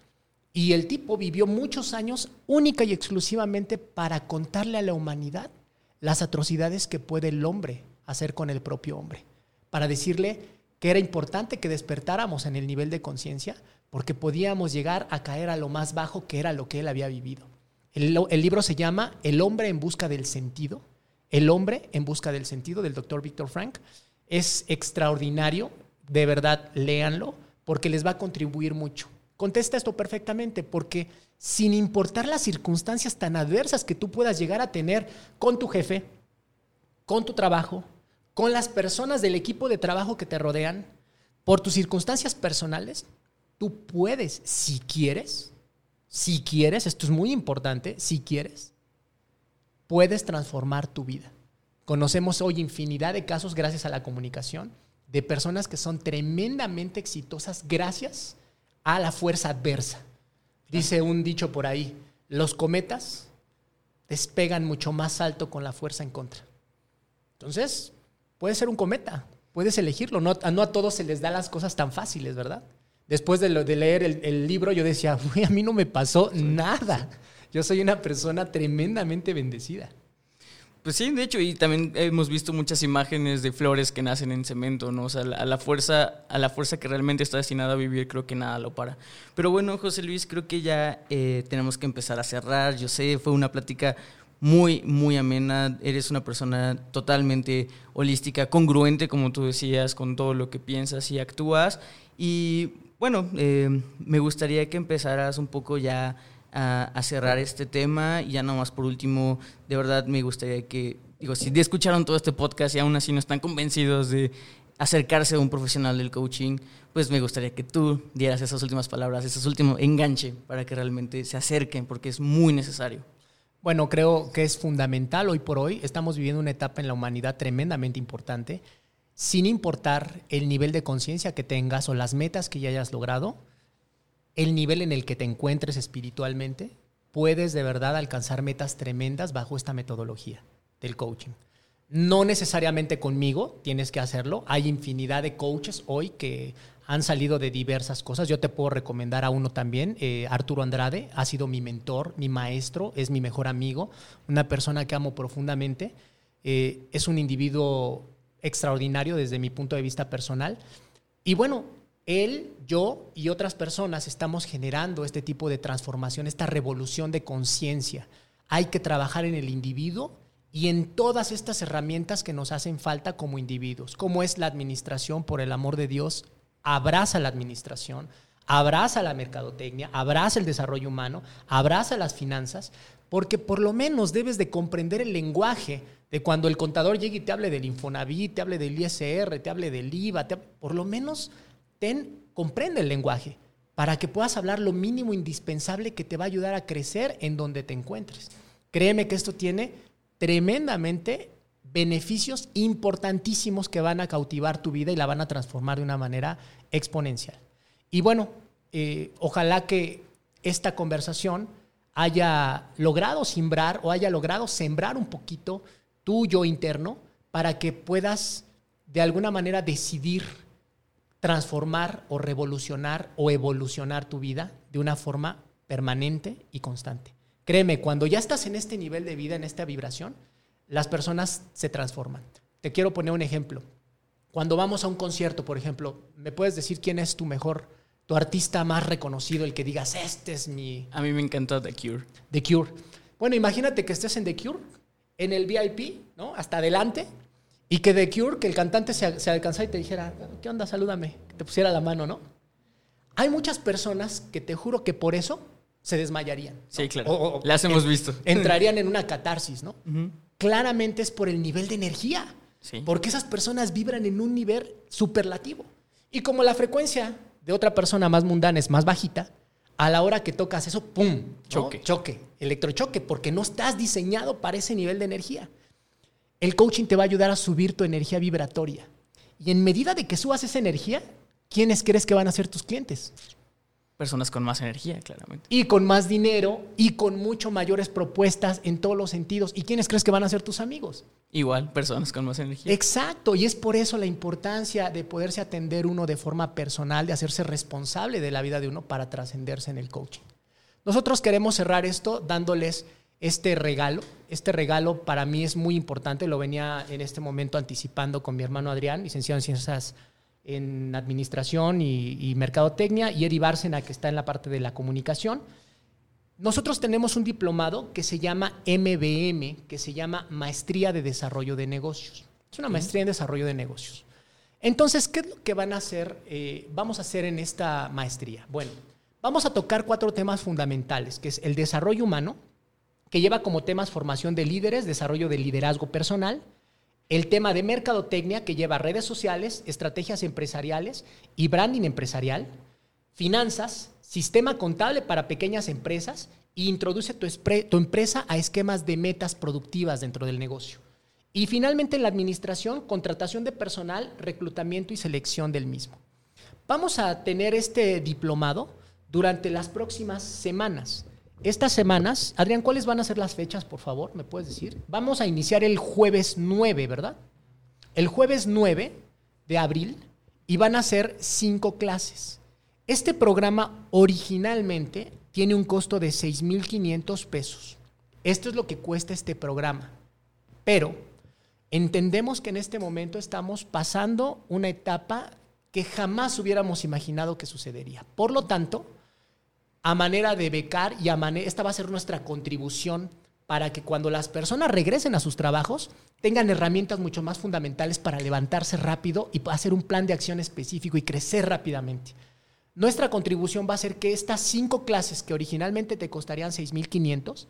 Y el tipo vivió muchos años única y exclusivamente para contarle a la humanidad las atrocidades que puede el hombre hacer con el propio hombre. Para decirle que era importante que despertáramos en el nivel de conciencia porque podíamos llegar a caer a lo más bajo que era lo que él había vivido. El, el, libro se llama El hombre en busca del sentido. El hombre en busca del sentido del doctor Víctor Frank. Es extraordinario, de verdad, léanlo, porque les va a contribuir mucho. Contesta esto perfectamente porque sin importar las circunstancias tan adversas que tú puedas llegar a tener con tu jefe, con tu trabajo, con las personas del equipo de trabajo que te rodean, por tus circunstancias personales, tú puedes, si quieres, si quieres, esto es muy importante, si quieres, puedes transformar tu vida. Conocemos hoy infinidad de casos gracias a la comunicación de personas que son tremendamente exitosas gracias a la fuerza adversa. Dice un dicho por ahí, los cometas despegan mucho más alto con la fuerza en contra. Entonces, puede ser un cometa, puedes elegirlo. No, a todos se les da las cosas tan fáciles, ¿verdad? Después de, leer el, libro, yo decía, a mí no me pasó nada. Yo soy una persona tremendamente bendecida. Pues sí, de hecho, y también hemos visto muchas imágenes de flores que nacen en cemento, ¿no? O sea, a la fuerza, a la fuerza que realmente está destinada a vivir, creo que nada lo para. Pero bueno, José Luis, creo que ya eh, tenemos que empezar a cerrar. Yo sé, fue una plática muy, muy amena. Eres una persona totalmente holística, congruente, como tú decías, con todo lo que piensas y actúas. Y bueno, eh, me gustaría que empezaras un poco ya a, cerrar este tema. Y ya nomás por último, de verdad me gustaría que, digo, si escucharon todo este podcast y aún así no están convencidos de acercarse a un profesional del coaching, pues me gustaría que tú dieras esas últimas palabras, esos últimos enganche para que realmente se acerquen, porque es muy necesario. Bueno, creo que es fundamental hoy por hoy. Estamos viviendo una etapa en la humanidad tremendamente importante. Sin importar el nivel de conciencia que tengas o las metas que ya hayas logrado, el nivel en el que te encuentres espiritualmente, puedes de verdad alcanzar metas tremendas bajo esta metodología del coaching. No necesariamente conmigo tienes que hacerlo. Hay infinidad de coaches hoy que han salido de diversas cosas. Yo te puedo recomendar a uno también, eh, Arturo Andrade, ha sido mi mentor, mi maestro, es mi mejor amigo, una persona que amo profundamente. Eh, es un individuo extraordinario desde mi punto de vista personal. Y bueno, él, yo y otras personas estamos generando este tipo de transformación, esta revolución de conciencia. Hay que trabajar en el individuo y en todas estas herramientas que nos hacen falta como individuos, como es la administración, por el amor de Dios, abraza la administración, abraza la mercadotecnia, abraza el desarrollo humano, abraza las finanzas, porque por lo menos debes de comprender el lenguaje de cuando el contador llegue y te hable del Infonavit, te hable del ISR, te hable del IVA, por lo menos ten, comprende el lenguaje para que puedas hablar lo mínimo indispensable que te va a ayudar a crecer en donde te encuentres. Créeme que esto tiene tremendamente beneficios importantísimos que van a cautivar tu vida y la van a transformar de una manera exponencial. Y bueno, eh, ojalá que esta conversación haya logrado simbrar o haya logrado sembrar un poquito tu yo interno para que puedas de alguna manera decidir transformar o revolucionar o evolucionar tu vida de una forma permanente y constante. Créeme, cuando ya estás en este nivel de vida, en esta vibración, las personas se transforman. Te quiero poner un ejemplo. Cuando vamos a un concierto, por ejemplo, ¿me puedes decir quién es tu mejor, tu artista más reconocido, el que digas, este es mi... A mí me encanta The Cure. The Cure. Bueno, imagínate que estés en The Cure, en el VIP, ¿no? Hasta adelante, y que The Cure, que el cantante se, se alcanzara y te dijera, ¿qué onda? Salúdame, que te pusiera la mano, ¿no? Hay muchas personas que te juro que por eso se desmayarían. Sí, claro. Las hemos visto. Entrarían en una catarsis, ¿no? claramente es por el nivel de energía. Porque esas personas vibran en un nivel superlativo. Y como la frecuencia de otra persona más mundana es más bajita, a la hora que tocas eso, ¡pum! Choque. Choque, electrochoque, porque no estás diseñado para ese nivel de energía. El coaching te va a ayudar a subir tu energía vibratoria. Y en medida de que subas esa energía, ¿quiénes crees que van a ser tus clientes? personas con más energía, claramente. Y con más dinero y con mucho mayores propuestas en todos los sentidos. ¿Y quiénes crees que van a ser tus amigos? Igual, personas con más energía. Exacto, y es por eso la importancia de poderse atender uno de forma personal, de hacerse responsable de la vida de uno para trascenderse en el coaching. Nosotros queremos cerrar esto dándoles este regalo. Este regalo para mí es muy importante, lo venía en este momento anticipando con mi hermano Adrián, licenciado en Ciencias en administración y, mercadotecnia, y Eddie Bárcena, que está en la parte de la comunicación. Nosotros tenemos un diplomado que se llama MBM, que se llama Maestría de Desarrollo de Negocios. Es una maestría en desarrollo de negocios. Entonces, ¿qué es lo que van a hacer? Eh, vamos a hacer en esta maestría. Bueno, vamos a tocar cuatro temas fundamentales, que es el desarrollo humano, que lleva como temas formación de líderes, desarrollo de liderazgo personal, el tema de mercadotecnia que lleva redes sociales, estrategias empresariales y branding empresarial, finanzas, sistema contable para pequeñas empresas e introduce tu, empresa a esquemas de metas productivas dentro del negocio. Y finalmente en la administración, contratación de personal, reclutamiento y selección del mismo. Vamos a tener este diplomado durante las próximas semanas. Estas semanas, Adrián, ¿cuáles van a ser las fechas, por favor? ¿Me puedes decir? Vamos a iniciar el jueves 9, ¿verdad? El jueves 9 de abril y van a ser cinco clases. Este programa originalmente tiene un costo de 6.500 pesos. Esto es lo que cuesta este programa. Pero entendemos que en este momento estamos pasando una etapa que jamás hubiéramos imaginado que sucedería. Por lo tanto, a manera de becar y a manera, esta va a ser nuestra contribución para que cuando las personas regresen a sus trabajos tengan herramientas mucho más fundamentales para levantarse rápido y hacer un plan de acción específico y crecer rápidamente. Nuestra contribución va a ser que estas cinco clases que originalmente te costarían 6.500,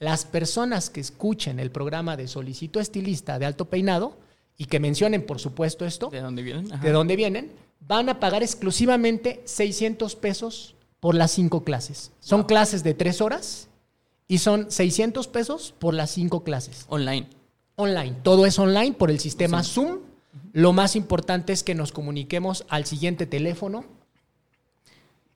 las personas que escuchen el programa de Solicito Estilista de Alto Peinado y que mencionen, por supuesto, esto, ¿de dónde vienen? De dónde vienen, van a pagar exclusivamente 600 pesos por las cinco clases. Son clases de tres horas Y son 600 pesos por las cinco clases. Online. Online. Todo es online por el sistema Zoom. Lo más importante es que nos comuniquemos al siguiente teléfono.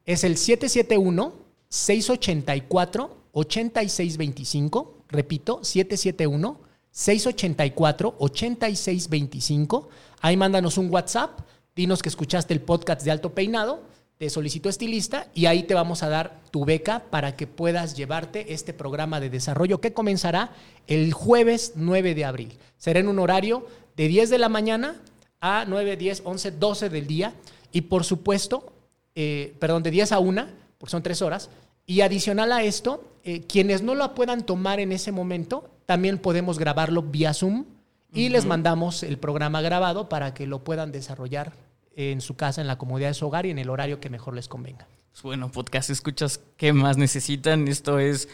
Es el 771-684-8625. Repito, 771-684-8625. Ahí mándanos un WhatsApp. Dinos que escuchaste el podcast de Alto Peinado te solicito estilista y ahí te vamos a dar tu beca para que puedas llevarte este programa de desarrollo que comenzará el jueves 9 de abril. Será en un horario de 10 de la mañana a 9, 10, 11, 12 del día y por supuesto, eh, perdón, de 10 a 1, porque son tres horas. Y adicional a esto, eh, quienes no lo puedan tomar en ese momento, también podemos grabarlo vía Zoom y les mandamos el programa grabado para que lo puedan desarrollar en su casa, en la comodidad de su hogar y en el horario que mejor les convenga. Pues bueno, podcast escuchas, ¿qué más necesitan? Esto es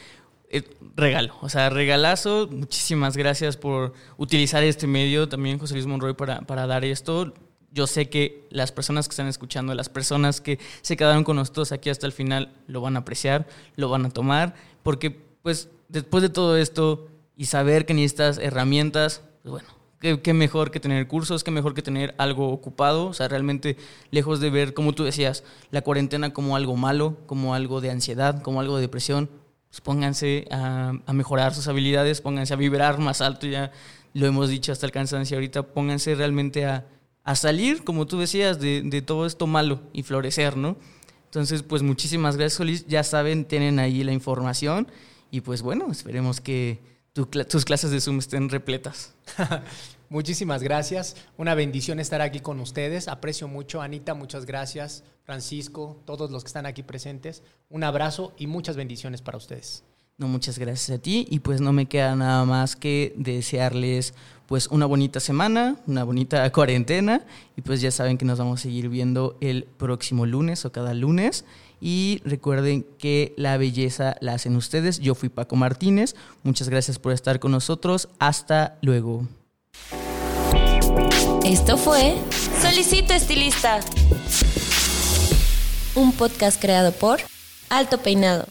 eh, regalo, o sea, regalazo. Muchísimas gracias por utilizar este medio también, José Luis Monroy, para, para dar esto. Yo sé que las personas que están escuchando, las personas que se quedaron con nosotros aquí hasta el final, lo van a apreciar, lo van a tomar, porque pues después de todo esto y saber que necesitas herramientas, pues bueno, qué, mejor que tener cursos, qué mejor que tener algo ocupado, o sea, realmente lejos de ver, como tú decías, la cuarentena como algo malo, como algo de ansiedad, como algo de depresión, pues pónganse a, mejorar sus habilidades, pónganse a vibrar más alto, ya lo hemos dicho hasta el cansancio ahorita, pónganse realmente a, salir, como tú decías, de, de, todo esto malo y florecer, ¿no? Entonces, pues muchísimas gracias, Solís, ya saben, tienen ahí la información y pues bueno, esperemos que tus clases de Zoom estén repletas. Muchísimas gracias. Una bendición estar aquí con ustedes. Aprecio mucho. Anita, muchas gracias. Francisco, todos los que están aquí presentes. Un abrazo y muchas bendiciones para ustedes. No, muchas gracias a ti. Y pues no me queda nada más que desearles pues una bonita semana, una bonita cuarentena. Y pues ya saben que nos vamos a seguir viendo el próximo lunes o cada lunes. Y recuerden que la belleza la hacen ustedes. Yo fui Paco Martínez. Muchas gracias por estar con nosotros. Hasta luego. Esto fue Solicito Estilista, un podcast creado por Alto Peinado.